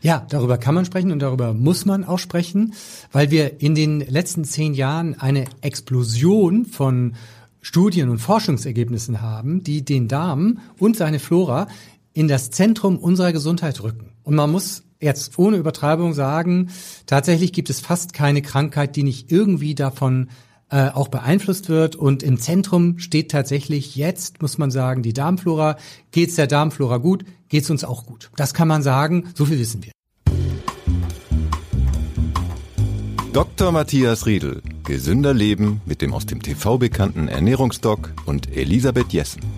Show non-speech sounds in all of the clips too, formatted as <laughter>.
Ja, darüber kann man sprechen und darüber muss man auch sprechen, weil wir in den letzten zehn Jahren eine Explosion von Studien und Forschungsergebnissen haben, die den Darm und seine Flora in das Zentrum unserer Gesundheit rücken. Und man muss jetzt ohne Übertreibung sagen, tatsächlich gibt es fast keine Krankheit, die nicht irgendwie davon äh, auch beeinflusst wird. Und im Zentrum steht tatsächlich jetzt, muss man sagen, die Darmflora. Geht's der Darmflora gut, geht's uns auch gut. Das kann man sagen, so viel wissen wir. Dr. Matthias Riedel. Gesünder Leben mit dem aus dem TV bekannten Ernährungsdoc und Elisabeth Jessen.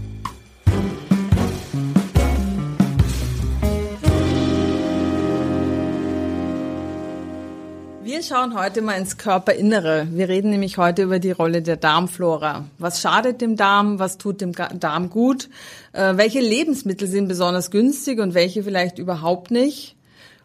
Wir schauen heute mal ins Körperinnere. Wir reden nämlich heute über die Rolle der Darmflora. Was schadet dem Darm? Was tut dem Darm gut? Äh, welche Lebensmittel sind besonders günstig und welche vielleicht überhaupt nicht?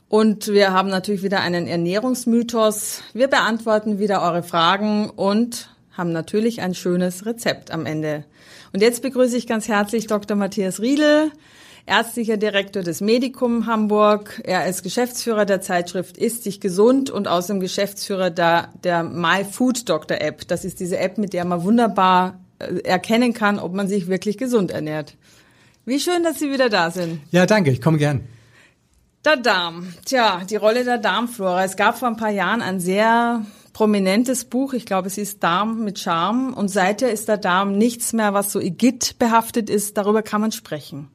Und wir haben natürlich wieder einen Ernährungsmythos. Wir beantworten wieder eure Fragen und haben natürlich ein schönes Rezept am Ende. Und jetzt begrüße ich ganz herzlich Dr. Matthias Riedel, ärztlicher Direktor des Medikum Hamburg. Er ist Geschäftsführer der Zeitschrift Ist dich gesund und außerdem Geschäftsführer der, der My Food Doctor App. Das ist diese App, mit der man wunderbar äh, erkennen kann, ob man sich wirklich gesund ernährt. Wie schön, dass Sie wieder da sind. Ja, danke, ich komme gern. Der Darm. Tja, die Rolle der Darmflora. Es gab vor ein paar Jahren ein sehr prominentes Buch. Ich glaube, es ist Darm mit Charme. Und seither ist der Darm nichts mehr, was so Igitt behaftet ist. Darüber kann man sprechen.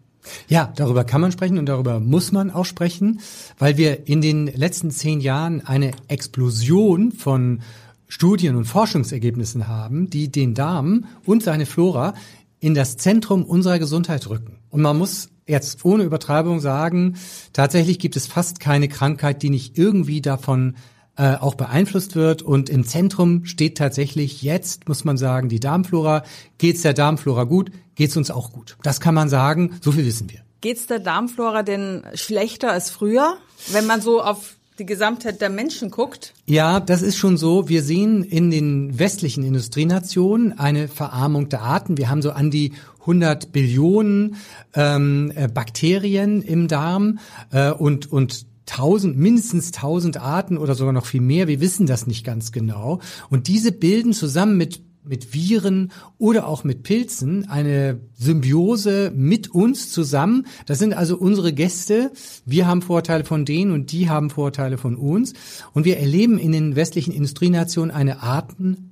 Ja, darüber kann man sprechen und darüber muss man auch sprechen, weil wir in den letzten zehn Jahren eine Explosion von Studien und Forschungsergebnissen haben, die den Darm und seine Flora in das Zentrum unserer Gesundheit rücken. Und man muss jetzt ohne Übertreibung sagen, tatsächlich gibt es fast keine Krankheit, die nicht irgendwie davon äh, auch beeinflusst wird. Und im Zentrum steht tatsächlich jetzt, muss man sagen, die Darmflora. Geht's der Darmflora gut, geht's uns auch gut. Das kann man sagen, so viel wissen wir. Geht's der Darmflora denn schlechter als früher, wenn man so auf die Gesamtheit der Menschen guckt? Ja, das ist schon so. Wir sehen in den westlichen Industrienationen eine Verarmung der Arten. Wir haben so an die 100 Billionen ähm, äh, Bakterien im Darm äh, und und tausend, mindestens tausend Arten oder sogar noch viel mehr. Wir wissen das nicht ganz genau. Und diese bilden zusammen mit mit Viren oder auch mit Pilzen eine Symbiose mit uns zusammen. Das sind also unsere Gäste. Wir haben Vorteile von denen und die haben Vorteile von uns. Und wir erleben in den westlichen Industrienationen eine Artenarmut,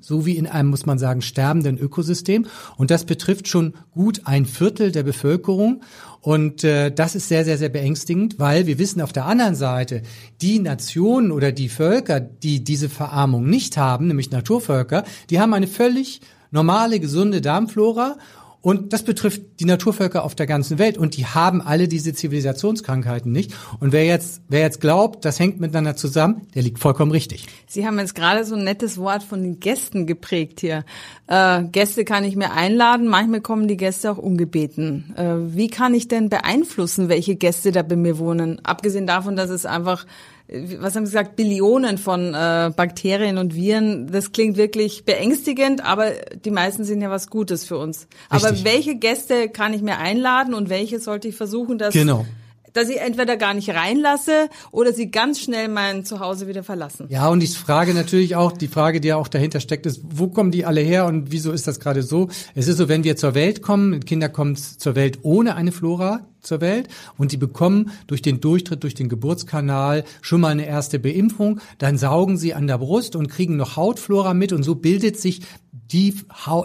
so wie in einem, muss man sagen, sterbenden Ökosystem. Und das betrifft schon gut ein Viertel der Bevölkerung. Und äh, das ist sehr, sehr, sehr beängstigend, weil wir wissen auf der anderen Seite, die Nationen oder die Völker, die diese Verarmung nicht haben, nämlich Naturvölker, die haben eine völlig normale, gesunde Darmflora und das betrifft die Naturvölker auf der ganzen Welt. Und die haben alle diese Zivilisationskrankheiten nicht. Und wer jetzt, wer jetzt glaubt, das hängt miteinander zusammen, der liegt vollkommen richtig. Sie haben jetzt gerade so ein nettes Wort von den Gästen geprägt hier. Äh, Gäste kann ich mir einladen. Manchmal kommen die Gäste auch ungebeten. Äh, wie kann ich denn beeinflussen, welche Gäste da bei mir wohnen? Abgesehen davon, dass es einfach was haben Sie gesagt, Billionen von äh, Bakterien und Viren. Das klingt wirklich beängstigend, aber die meisten sind ja was Gutes für uns. Richtig. Aber welche Gäste kann ich mir einladen und welche sollte ich versuchen, dass genau dass ich entweder gar nicht reinlasse oder sie ganz schnell mein Zuhause wieder verlassen. Ja, und die Frage natürlich auch, die Frage, die ja auch dahinter steckt, ist, wo kommen die alle her und wieso ist das gerade so? Es ist so, wenn wir zur Welt kommen, Kinder kommen zur Welt ohne eine Flora zur Welt und die bekommen durch den Durchtritt durch den Geburtskanal schon mal eine erste Beimpfung, dann saugen sie an der Brust und kriegen noch Hautflora mit und so bildet sich die,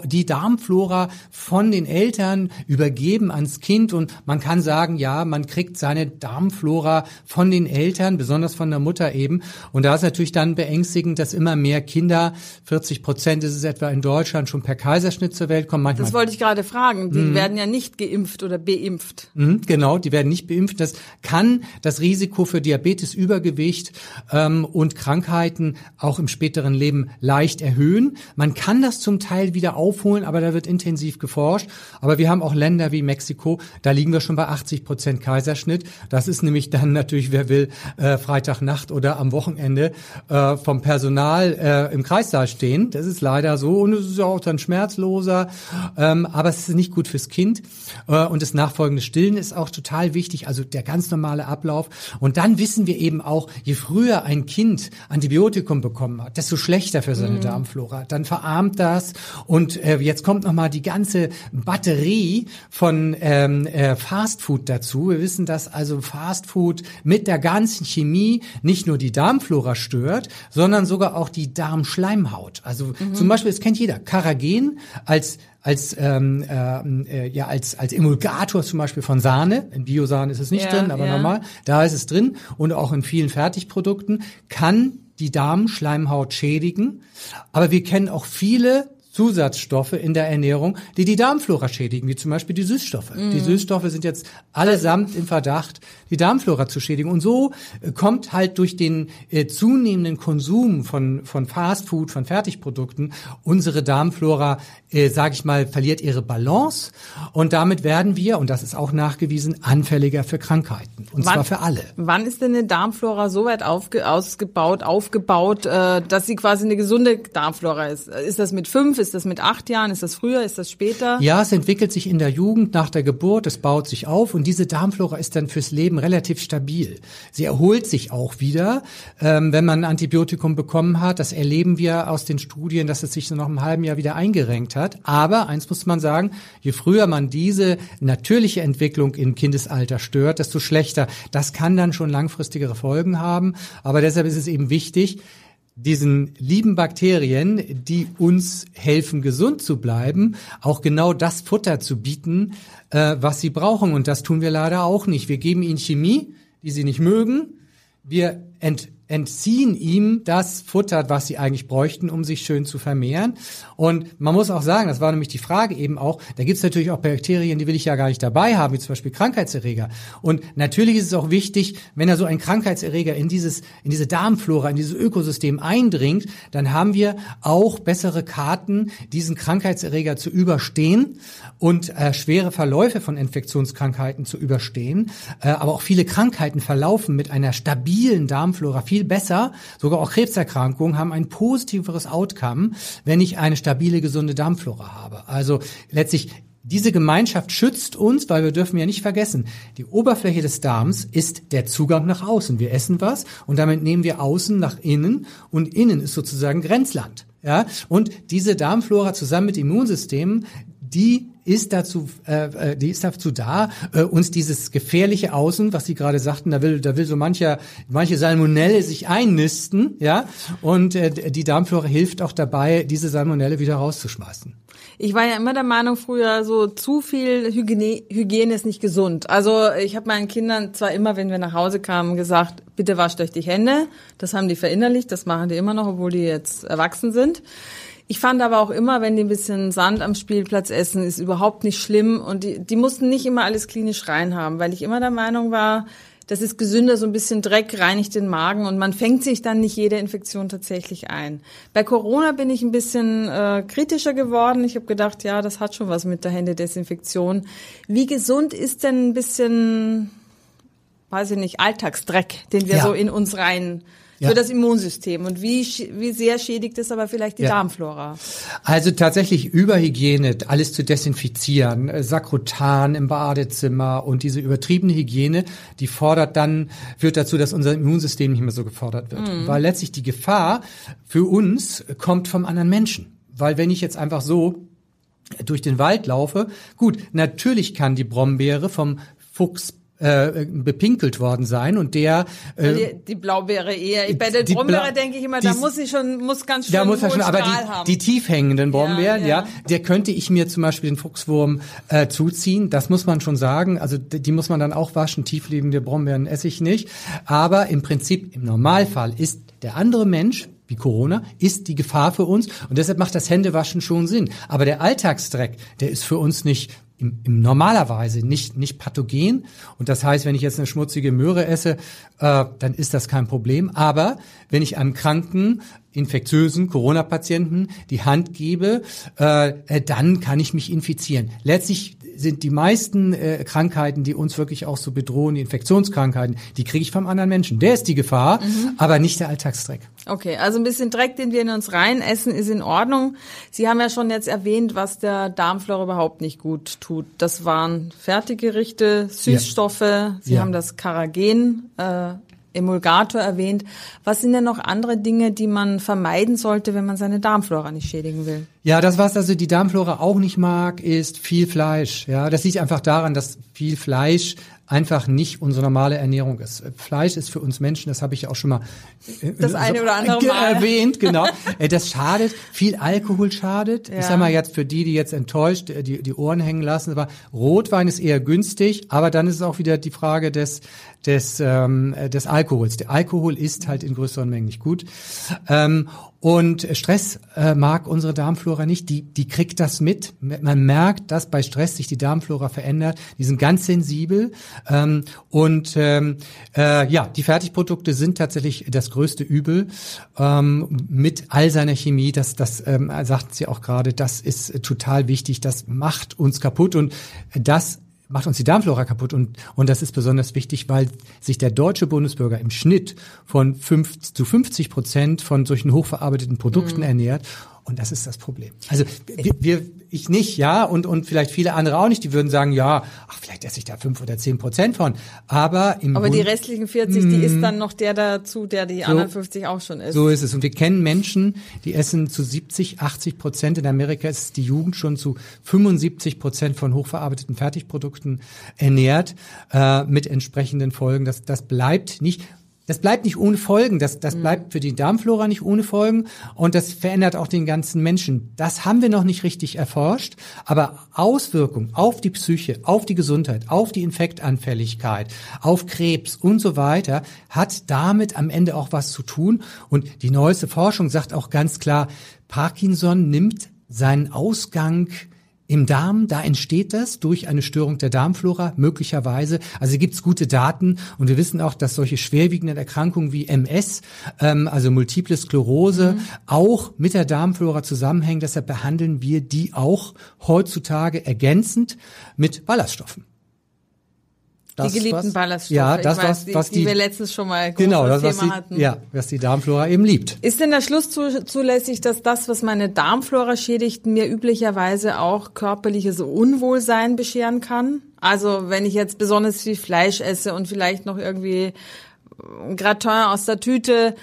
die Darmflora von den Eltern übergeben ans Kind und man kann sagen, ja, man kriegt seine Darmflora von den Eltern, besonders von der Mutter eben. Und da ist natürlich dann beängstigend, dass immer mehr Kinder, 40 Prozent ist es etwa in Deutschland, schon per Kaiserschnitt zur Welt kommen. Manchmal, das wollte ich gerade fragen. Die mhm. werden ja nicht geimpft oder beimpft. Mhm, genau, die werden nicht beimpft. Das kann das Risiko für Diabetes, Übergewicht ähm, und Krankheiten auch im späteren Leben leicht erhöhen. Man kann das zum zum Teil wieder aufholen, aber da wird intensiv geforscht. Aber wir haben auch Länder wie Mexiko, da liegen wir schon bei 80 Prozent Kaiserschnitt. Das ist nämlich dann natürlich, wer will, äh, Freitagnacht oder am Wochenende äh, vom Personal äh, im Kreissaal stehen. Das ist leider so und es ist ja auch dann schmerzloser, ähm, aber es ist nicht gut fürs Kind. Äh, und das nachfolgende Stillen ist auch total wichtig, also der ganz normale Ablauf. Und dann wissen wir eben auch, je früher ein Kind Antibiotikum bekommen hat, desto schlechter für seine mhm. Darmflora. Dann verarmt das und äh, jetzt kommt noch mal die ganze Batterie von ähm, äh, Fastfood dazu. Wir wissen, dass also Fastfood mit der ganzen Chemie nicht nur die Darmflora stört, sondern sogar auch die Darmschleimhaut. Also mhm. zum Beispiel, das kennt jeder, Karagen als als ähm, äh, ja als als Emulgator zum Beispiel von Sahne. In Biosahne ist es nicht ja, drin, aber ja. normal. Da ist es drin und auch in vielen Fertigprodukten kann die Darmschleimhaut schädigen. Aber wir kennen auch viele Zusatzstoffe in der Ernährung, die die Darmflora schädigen, wie zum Beispiel die Süßstoffe. Mm. Die Süßstoffe sind jetzt allesamt im Verdacht, die Darmflora zu schädigen. Und so äh, kommt halt durch den äh, zunehmenden Konsum von, von Fastfood, von Fertigprodukten, unsere Darmflora, äh, sage ich mal, verliert ihre Balance. Und damit werden wir, und das ist auch nachgewiesen, anfälliger für Krankheiten. Und wann, zwar für alle. Wann ist denn eine Darmflora so weit aufge, ausgebaut, aufgebaut, äh, dass sie quasi eine gesunde Darmflora ist? Ist das mit fünf? Ist das mit acht Jahren? Ist das früher? Ist das später? Ja, es entwickelt sich in der Jugend, nach der Geburt, es baut sich auf und diese Darmflora ist dann fürs Leben relativ stabil. Sie erholt sich auch wieder, ähm, wenn man ein Antibiotikum bekommen hat. Das erleben wir aus den Studien, dass es sich nach einem halben Jahr wieder eingerenkt hat. Aber eins muss man sagen, je früher man diese natürliche Entwicklung im Kindesalter stört, desto schlechter. Das kann dann schon langfristigere Folgen haben. Aber deshalb ist es eben wichtig, diesen lieben Bakterien, die uns helfen, gesund zu bleiben, auch genau das Futter zu bieten, äh, was sie brauchen. Und das tun wir leider auch nicht. Wir geben ihnen Chemie, die sie nicht mögen. Wir ent entziehen ihm das Futter, was sie eigentlich bräuchten, um sich schön zu vermehren. Und man muss auch sagen, das war nämlich die Frage eben auch, da gibt es natürlich auch Bakterien, die will ich ja gar nicht dabei haben, wie zum Beispiel Krankheitserreger. Und natürlich ist es auch wichtig, wenn er so ein Krankheitserreger in dieses, in diese Darmflora, in dieses Ökosystem eindringt, dann haben wir auch bessere Karten, diesen Krankheitserreger zu überstehen und äh, schwere Verläufe von Infektionskrankheiten zu überstehen. Äh, aber auch viele Krankheiten verlaufen mit einer stabilen Darmflora viel besser. Sogar auch Krebserkrankungen haben ein positiveres Outcome, wenn ich eine stabile, gesunde Darmflora habe. Also letztlich diese Gemeinschaft schützt uns, weil wir dürfen ja nicht vergessen, die Oberfläche des Darms ist der Zugang nach außen. Wir essen was und damit nehmen wir außen nach innen und innen ist sozusagen Grenzland. Ja, und diese Darmflora zusammen mit Immunsystemen, die ist dazu, äh, äh, die ist dazu da, äh, uns dieses gefährliche Außen, was Sie gerade sagten, da will, da will so mancher, manche Salmonelle sich einnisten, ja, und äh, die Darmflora hilft auch dabei, diese Salmonelle wieder rauszuschmeißen. Ich war ja immer der Meinung früher, so zu viel Hygiene, Hygiene ist nicht gesund. Also ich habe meinen Kindern zwar immer, wenn wir nach Hause kamen, gesagt, bitte wascht euch die Hände. Das haben die verinnerlicht, das machen die immer noch, obwohl die jetzt erwachsen sind. Ich fand aber auch immer, wenn die ein bisschen Sand am Spielplatz essen, ist überhaupt nicht schlimm. Und die, die mussten nicht immer alles klinisch rein haben, weil ich immer der Meinung war, das ist gesünder, so ein bisschen Dreck reinigt den Magen und man fängt sich dann nicht jede Infektion tatsächlich ein. Bei Corona bin ich ein bisschen äh, kritischer geworden. Ich habe gedacht, ja, das hat schon was mit der Händedesinfektion. Wie gesund ist denn ein bisschen, weiß ich nicht, Alltagsdreck, den wir ja. so in uns rein ja. für das Immunsystem. Und wie, wie sehr schädigt es aber vielleicht die ja. Darmflora? Also tatsächlich Überhygiene, alles zu desinfizieren, äh, Sakrotan im Badezimmer und diese übertriebene Hygiene, die fordert dann, führt dazu, dass unser Immunsystem nicht mehr so gefordert wird. Mhm. Weil letztlich die Gefahr für uns kommt vom anderen Menschen. Weil wenn ich jetzt einfach so durch den Wald laufe, gut, natürlich kann die Brombeere vom Fuchs äh, bepinkelt worden sein und der äh, die, die Blaubeere eher bei der Brombeere denke ich immer die, da muss ich schon muss ganz schön da muss er schon aber die, haben. die tief hängenden Brombeeren ja, ja. ja, der könnte ich mir zum Beispiel den Fuchswurm äh, zuziehen das muss man schon sagen also die, die muss man dann auch waschen tiefliegende Brombeeren esse ich nicht aber im Prinzip im Normalfall ist der andere Mensch wie Corona, ist die Gefahr für uns und deshalb macht das Händewaschen schon Sinn. Aber der Alltagsdreck, der ist für uns nicht im, im normalerweise nicht, nicht pathogen. Und das heißt, wenn ich jetzt eine schmutzige Möhre esse, äh, dann ist das kein Problem. Aber wenn ich einem kranken, infektiösen Corona-Patienten die Hand gebe, äh, äh dann kann ich mich infizieren. Letztlich sind die meisten äh, Krankheiten, die uns wirklich auch so bedrohen, die Infektionskrankheiten, die kriege ich vom anderen Menschen. Der ist die Gefahr, mhm. aber nicht der Alltagsdreck. Okay, also ein bisschen Dreck, den wir in uns rein essen, ist in Ordnung. Sie haben ja schon jetzt erwähnt, was der Darmflora überhaupt nicht gut tut. Das waren Fertiggerichte, Süßstoffe. Ja. Sie ja. haben das Karagen äh, Emulgator erwähnt. Was sind denn noch andere Dinge, die man vermeiden sollte, wenn man seine Darmflora nicht schädigen will? Ja, das, was also die Darmflora auch nicht mag, ist viel Fleisch. Ja, das liegt einfach daran, dass viel Fleisch einfach nicht unsere normale Ernährung ist. Fleisch ist für uns Menschen, das habe ich auch schon mal äh, das eine oder andere Mal erwähnt, genau. Äh, das schadet, viel Alkohol schadet. Ja. Ich sag mal jetzt für die, die jetzt enttäuscht äh, die, die Ohren hängen lassen, aber Rotwein ist eher günstig, aber dann ist es auch wieder die Frage des des, ähm, des Alkohols. Der Alkohol ist halt in größeren Mengen nicht gut. Ähm, und Stress äh, mag unsere Darmflora nicht. Die, die kriegt das mit. Man merkt, dass bei Stress sich die Darmflora verändert. Die sind ganz sensibel. Ähm, und ähm, äh, ja, die Fertigprodukte sind tatsächlich das größte Übel ähm, mit all seiner Chemie. Das, das ähm, sagten Sie auch gerade. Das ist total wichtig. Das macht uns kaputt und das macht uns die Darmflora kaputt und, und das ist besonders wichtig, weil sich der deutsche Bundesbürger im Schnitt von fünf zu 50 Prozent von solchen hochverarbeiteten Produkten mhm. ernährt und das ist das Problem. Also wir, wir, ich nicht, ja, und, und vielleicht viele andere auch nicht, die würden sagen, ja, ach, vielleicht esse ich da fünf oder zehn Prozent von. Aber im Aber Bund, die restlichen 40, die ist dann noch der dazu, der die so, anderen 50 auch schon ist. So ist es. Und wir kennen Menschen, die essen zu 70, 80 Prozent. In Amerika ist die Jugend schon zu 75 Prozent von hochverarbeiteten Fertigprodukten ernährt, äh, mit entsprechenden Folgen. Das, das bleibt nicht. Das bleibt nicht ohne Folgen. Das, das mhm. bleibt für die Darmflora nicht ohne Folgen. Und das verändert auch den ganzen Menschen. Das haben wir noch nicht richtig erforscht. Aber Auswirkungen auf die Psyche, auf die Gesundheit, auf die Infektanfälligkeit, auf Krebs und so weiter hat damit am Ende auch was zu tun. Und die neueste Forschung sagt auch ganz klar, Parkinson nimmt seinen Ausgang im Darm, da entsteht das durch eine Störung der Darmflora möglicherweise. Also gibt es gute Daten und wir wissen auch, dass solche schwerwiegenden Erkrankungen wie MS, ähm, also Multiple Sklerose, mhm. auch mit der Darmflora zusammenhängen. Deshalb behandeln wir die auch heutzutage ergänzend mit Ballaststoffen. Das, die geliebten was, Ballaststoffe. Ja, das, weiß, was, was die, die wir letztens schon mal genau, das, was Thema die, hatten. Ja, was die Darmflora eben liebt. Ist denn der Schluss zu, zulässig, dass das, was meine Darmflora schädigt, mir üblicherweise auch körperliches Unwohlsein bescheren kann? Also wenn ich jetzt besonders viel Fleisch esse und vielleicht noch irgendwie Gratin aus der Tüte,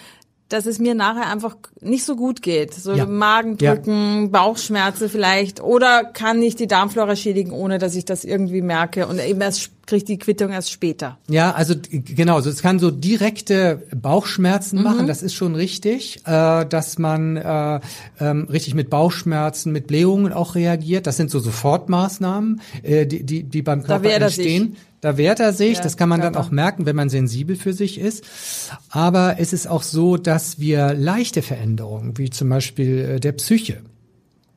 dass es mir nachher einfach nicht so gut geht. So ja. Magendrücken, ja. Bauchschmerzen vielleicht. Oder kann ich die Darmflora schädigen, ohne dass ich das irgendwie merke und eben erst kriege die Quittung erst später. Ja, also genau, so es kann so direkte Bauchschmerzen mhm. machen, das ist schon richtig, äh, dass man äh, ähm, richtig mit Bauchschmerzen, mit Blähungen auch reagiert. Das sind so Sofortmaßnahmen, äh, die, die, die beim Körper entstehen. Da wehrt er sich, ja, das kann man dann auch merken, wenn man sensibel für sich ist. Aber es ist auch so, dass wir leichte Veränderungen, wie zum Beispiel äh, der Psyche,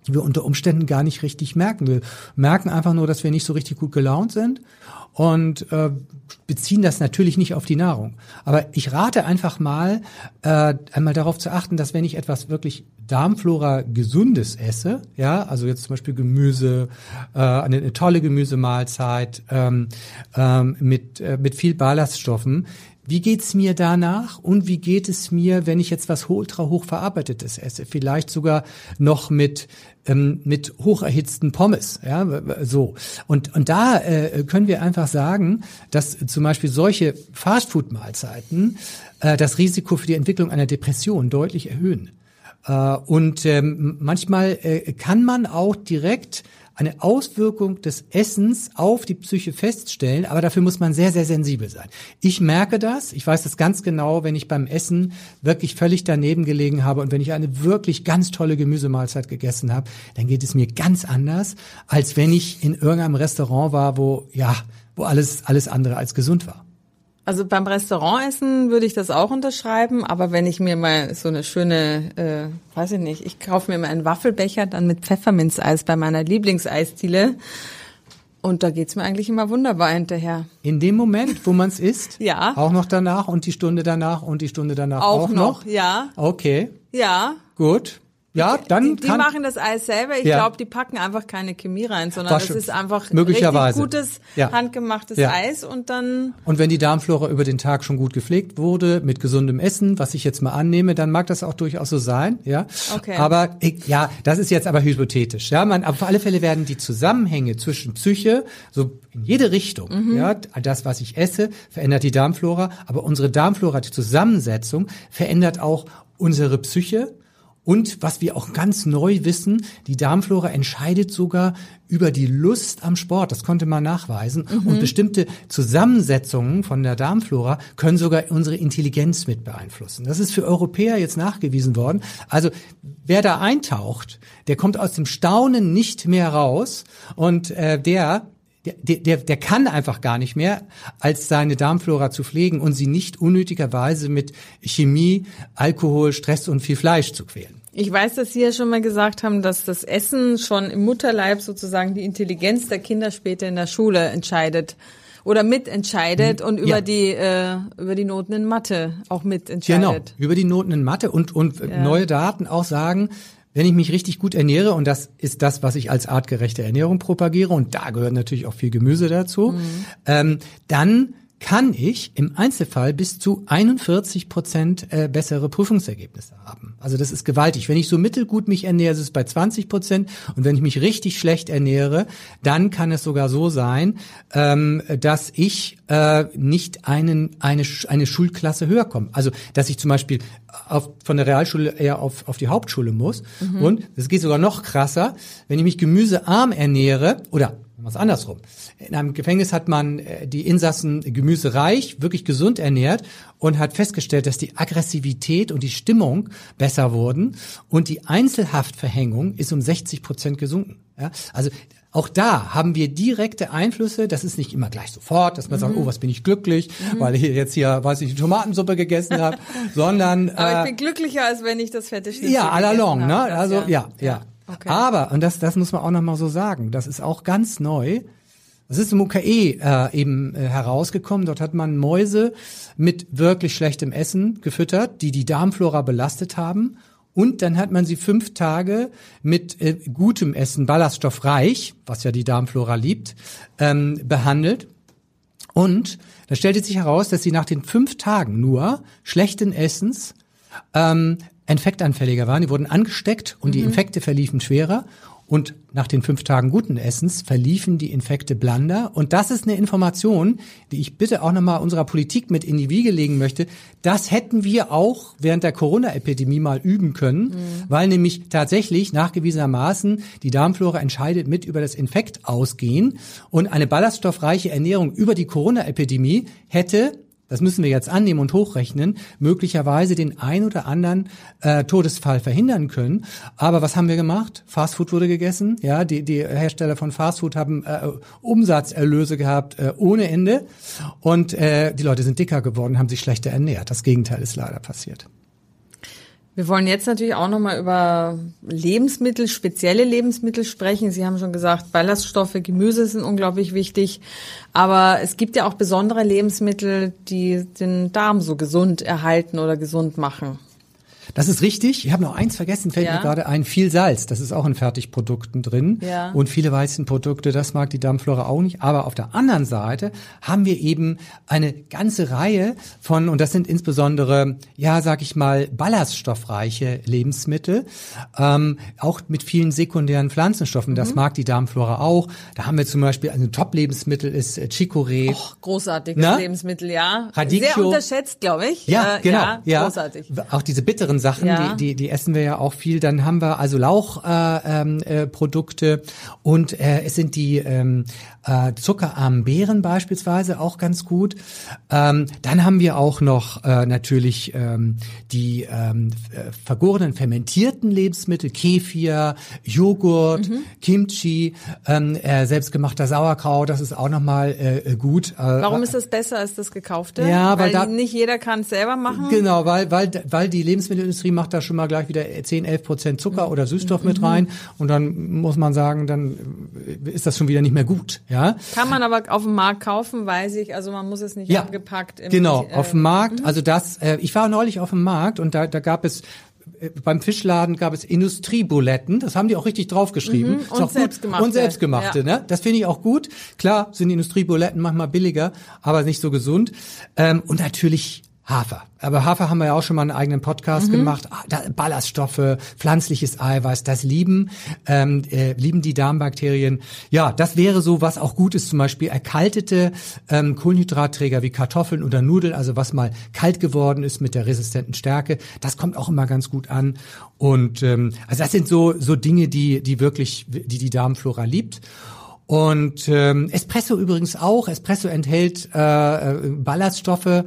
wir unter Umständen gar nicht richtig merken. Wir merken einfach nur, dass wir nicht so richtig gut gelaunt sind und äh, beziehen das natürlich nicht auf die Nahrung. Aber ich rate einfach mal, äh, einmal darauf zu achten, dass wenn ich etwas wirklich Darmflora gesundes esse, ja, also jetzt zum Beispiel Gemüse, äh, eine, eine tolle Gemüsemahlzeit ähm, ähm, mit äh, mit viel Ballaststoffen, wie geht's mir danach und wie geht es mir, wenn ich jetzt was ultra hoch verarbeitetes esse? Vielleicht sogar noch mit ähm, mit hocherhitzten Pommes, ja, so. Und und da äh, können wir einfach sagen, dass zum Beispiel solche Fastfood-Mahlzeiten äh, das Risiko für die Entwicklung einer Depression deutlich erhöhen. Äh, und ähm, manchmal äh, kann man auch direkt eine Auswirkung des Essens auf die Psyche feststellen, aber dafür muss man sehr, sehr sensibel sein. Ich merke das, ich weiß das ganz genau, wenn ich beim Essen wirklich völlig daneben gelegen habe und wenn ich eine wirklich ganz tolle Gemüsemahlzeit gegessen habe, dann geht es mir ganz anders, als wenn ich in irgendeinem Restaurant war, wo, ja, wo alles, alles andere als gesund war. Also beim Restaurantessen würde ich das auch unterschreiben, aber wenn ich mir mal so eine schöne, äh, weiß ich nicht, ich kaufe mir mal einen Waffelbecher dann mit Pfefferminzeis bei meiner Lieblingseisdiele. Und da geht's mir eigentlich immer wunderbar hinterher. In dem Moment, wo man es isst? <laughs> Ja. Auch noch danach und die Stunde danach und die Stunde danach Auch auch, noch, ja. Okay, Ja. gut. Ja, dann Die, die kann machen das Eis selber. Ich Ja. glaube, die packen einfach keine Chemie rein, sondern War das ist einfach möglicherweise. richtig gutes, Ja. handgemachtes Ja. Eis und dann Und wenn die Darmflora über den Tag schon gut gepflegt wurde, mit gesundem Essen, was ich jetzt mal annehme, dann mag das auch durchaus so sein, ja. Okay. Aber ich, ja, das ist jetzt aber hypothetisch, ja. Man, auf alle Fälle werden die Zusammenhänge zwischen Psyche, so in jede Richtung, Mhm. ja, das, was ich esse, verändert die Darmflora, aber unsere Darmflora, die Zusammensetzung, verändert auch unsere Psyche. Und was wir auch ganz neu wissen, die Darmflora entscheidet sogar über die Lust am Sport. Das konnte man nachweisen. Und bestimmte Zusammensetzungen von der Darmflora können sogar unsere Intelligenz mit beeinflussen. Das ist für Europäer jetzt nachgewiesen worden. Also wer da eintaucht, der kommt aus dem Staunen nicht mehr raus. Und äh, der der, der, der kann einfach gar nicht mehr, als seine Darmflora zu pflegen und sie nicht unnötigerweise mit Chemie, Alkohol, Stress und viel Fleisch zu quälen. Ich weiß, dass Sie ja schon mal gesagt haben, dass das Essen schon im Mutterleib sozusagen die Intelligenz der Kinder später in der Schule entscheidet oder mitentscheidet und über Ja. die äh, über die Noten in Mathe auch Genau, mitentscheidet. über die Noten in Mathe und, und neue Daten auch sagen, wenn ich mich richtig gut ernähre, und das ist das, was ich als artgerechte Ernährung propagiere, und da gehört natürlich auch viel Gemüse dazu, ähm, dann kann ich im Einzelfall bis zu 41 Prozent äh, bessere Prüfungsergebnisse haben. Also das ist gewaltig. Wenn ich so mittelgut mich ernähre, ist es bei 20 Prozent. Und wenn ich mich richtig schlecht ernähre, dann kann es sogar so sein, ähm, dass ich äh, nicht einen, eine, eine Schulklasse höher komme. Also dass ich zum Beispiel auf, von der Realschule eher auf, auf die Hauptschule muss. Und es geht sogar noch krasser, wenn ich mich gemüsearm ernähre oder was andersrum. In einem Gefängnis hat man äh, die Insassen gemüsereich, wirklich gesund ernährt und hat festgestellt, dass die Aggressivität und die Stimmung besser wurden und die Einzelhaftverhängung ist um 60 Prozent gesunken. Ja? Also auch da haben wir direkte Einflüsse. Das ist nicht immer gleich sofort, dass man sagt, oh, was bin ich glücklich, weil ich jetzt hier, weiß ich, Tomatensuppe gegessen habe, <laughs> sondern Aber äh, ich bin glücklicher, als wenn ich das fette Schnitzel ja, à la longue, ne? Also ja, ja. Okay. Aber und das, das muss man auch noch mal so sagen. Das ist auch ganz neu. Das ist im UKE äh, eben äh, herausgekommen. Dort hat man Mäuse mit wirklich schlechtem Essen gefüttert, die die Darmflora belastet haben. Und dann hat man sie fünf Tage mit äh, gutem Essen, ballaststoffreich, was ja die Darmflora liebt, ähm, behandelt. Und da stellte sich heraus, dass sie nach den fünf Tagen nur schlechten Essens ähm, infektanfälliger waren. Die wurden angesteckt und die Infekte verliefen schwerer. Und nach den fünf Tagen guten Essens verliefen die Infekte blander. Und das ist eine Information, die ich bitte auch nochmal unserer Politik mit in die Wiege legen möchte. Das hätten wir auch während der Corona-Epidemie mal üben können, weil nämlich tatsächlich nachgewiesenermaßen die Darmflora entscheidet mit über das Infektausgehen. Und eine ballaststoffreiche Ernährung über die Corona-Epidemie hätte das müssen wir jetzt annehmen und hochrechnen, möglicherweise den ein oder anderen äh, Todesfall verhindern können. Aber was haben wir gemacht? Fastfood wurde gegessen. Ja, die, die Hersteller von Fastfood haben äh, Umsatzerlöse gehabt äh, ohne Ende. Und äh, die Leute sind dicker geworden, haben sich schlechter ernährt. Das Gegenteil ist leider passiert. Wir wollen jetzt natürlich auch nochmal über Lebensmittel, spezielle Lebensmittel sprechen. Sie haben schon gesagt, Ballaststoffe, Gemüse sind unglaublich wichtig. Aber es gibt ja auch besondere Lebensmittel, die den Darm so gesund erhalten oder gesund machen. Das ist richtig. Ich habe noch eins vergessen, fällt Ja. mir gerade ein. Viel Salz, das ist auch in Fertigprodukten drin. Ja. Und viele Weizenprodukte, das mag die Darmflora auch nicht. Aber auf der anderen Seite haben wir eben eine ganze Reihe von, und das sind insbesondere, ja, sag ich mal, ballaststoffreiche Lebensmittel, ähm, auch mit vielen sekundären Pflanzenstoffen. Das Mhm. mag die Darmflora auch. Da haben wir zum Beispiel, also ein Top-Lebensmittel ist äh, Chicorée. Großartiges Na? Lebensmittel, ja. Radicchio. Sehr unterschätzt, glaube ich. Ja, Äh, genau. Ja, Ja, großartig. Auch diese bitteren Sachen, Ja. die, die, die essen wir ja auch viel. Dann haben wir also Lauchprodukte äh, ähm, äh, Produkte und äh, es sind die ähm, äh, zuckerarmen Beeren beispielsweise auch ganz gut. Ähm, dann haben wir auch noch äh, natürlich ähm, die ähm, äh, vergorenen fermentierten Lebensmittel, Kefir, Joghurt, Mhm. Kimchi, ähm, äh, selbstgemachter Sauerkraut. Das ist auch nochmal äh, gut. Äh, Warum ist das besser als das gekaufte? Ja, weil weil da- nicht jeder kann es selber machen. Genau, weil, weil, weil die Lebensmittelindustrie Industrie macht da schon mal gleich wieder 10, 11 Prozent Zucker oder Süßstoff mit rein und dann muss man sagen, dann ist das schon wieder nicht mehr gut. Ja. Kann man aber auf dem Markt kaufen, weiß ich. Also man muss es nicht Ja, abgepackt. Im, genau, äh, auf dem Markt. Also das, äh, ich war neulich auf dem Markt und da, da gab es äh, beim Fischladen gab es Industriebuletten, das haben die auch richtig draufgeschrieben. Mhm, und selbstgemachte. Und selbstgemachte, Ja. ne? Das finde ich auch gut. Klar sind Industriebuletten manchmal billiger, aber nicht so gesund. Ähm, und natürlich Hafer. Aber Hafer haben wir ja auch schon mal einen eigenen Podcast gemacht. Ah, Ballaststoffe, pflanzliches Eiweiß, das lieben, ähm, äh, lieben die Darmbakterien. Ja, das wäre so, was auch gut ist, zum Beispiel erkaltete ähm, Kohlenhydratträger wie Kartoffeln oder Nudeln, also was mal kalt geworden ist mit der resistenten Stärke. Das kommt auch immer ganz gut an. Und ähm, also das sind so so Dinge, die die wirklich die die Darmflora liebt. Und ähm, Espresso übrigens auch. Espresso enthält äh, äh, Ballaststoffe. Äh,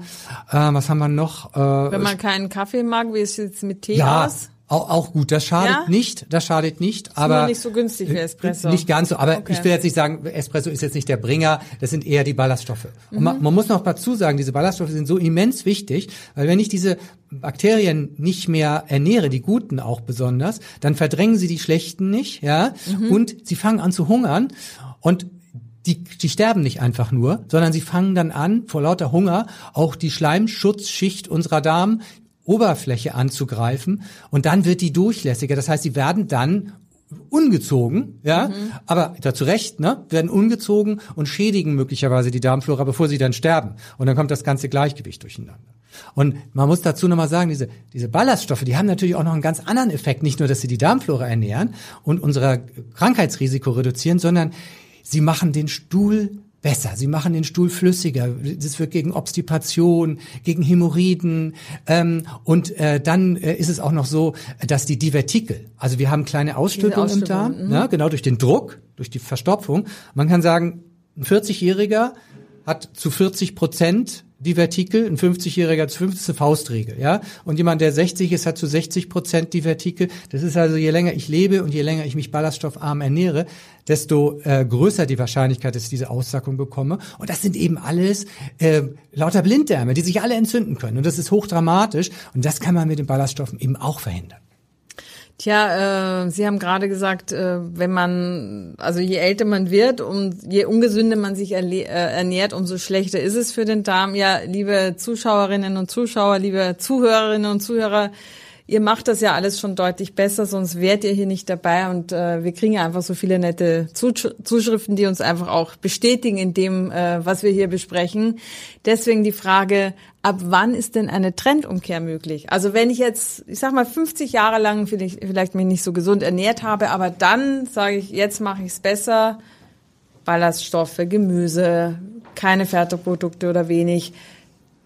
was haben wir noch? Äh, Wenn man keinen Kaffee mag, wie ist es jetzt mit Tee ja, aus? auch, auch gut. Das schadet Ja? nicht. Das schadet nicht. aber nur nicht so günstig wie äh, Espresso. Nicht ganz so. Aber Okay. ich will jetzt nicht sagen, Espresso ist jetzt nicht der Bringer. Das sind eher die Ballaststoffe. Und Mhm. man, man muss noch dazu sagen, diese Ballaststoffe sind so immens wichtig, weil wenn ich diese Bakterien nicht mehr ernähre, die guten auch besonders, dann verdrängen sie die schlechten nicht, ja, Mhm. und sie fangen an zu hungern und die, die sterben nicht einfach nur, sondern sie fangen dann an, vor lauter Hunger, auch die Schleimschutzschicht unserer Darmoberfläche anzugreifen und dann wird die durchlässiger. Das heißt, sie werden dann ungezogen, ja, aber dazu recht, ne, werden ungezogen und schädigen möglicherweise die Darmflora, bevor sie dann sterben. Und dann kommt das ganze Gleichgewicht durcheinander. Und man muss dazu nochmal sagen, diese, diese Ballaststoffe, die haben natürlich auch noch einen ganz anderen Effekt. Nicht nur, dass sie die Darmflora ernähren und unser Krankheitsrisiko reduzieren, sondern sie machen den Stuhl besser. Sie machen den Stuhl flüssiger. Das wirkt gegen Obstipation, gegen Hämorrhoiden. Ähm, und äh, dann äh, ist es auch noch so, dass die Divertikel, also wir haben kleine Ausstülpungen im Darm, Ausstülpungen, ne, genau durch den Druck, durch die Verstopfung. Man kann sagen, ein 40-Jähriger hat zu 40 Prozent Divertikel, ein 50-Jähriger zu 50 ist eine Faustregel, ja. Und jemand, der 60 ist, hat zu 60 Prozent Divertikel. Das ist also, je länger ich lebe und je länger ich mich ballaststoffarm ernähre, desto äh, größer die Wahrscheinlichkeit, dass ich diese Aussackung bekomme. Und das sind eben alles äh, lauter Blinddärme, die sich alle entzünden können. Und das ist hochdramatisch. Und das kann man mit den Ballaststoffen eben auch verhindern. Tja, äh, Sie haben gerade gesagt, äh, wenn man, also je älter man wird und je ungesünder man sich äh, ernährt, umso schlechter ist es für den Darm. Ja, liebe Zuschauerinnen und Zuschauer, liebe Zuhörerinnen und Zuhörer, ihr macht das ja alles schon deutlich besser, sonst wärt ihr hier nicht dabei und äh, wir kriegen ja einfach so viele nette Zusch Zuschriften, die uns einfach auch bestätigen in dem, äh, was wir hier besprechen. Deswegen die Frage, ab wann ist denn eine Trendumkehr möglich? Also wenn ich jetzt, ich sag mal, 50 Jahre lang vielleicht, vielleicht mich nicht so gesund ernährt habe, aber dann sage ich, jetzt mache ich es besser, Ballaststoffe, Gemüse, keine Fertigprodukte oder wenig,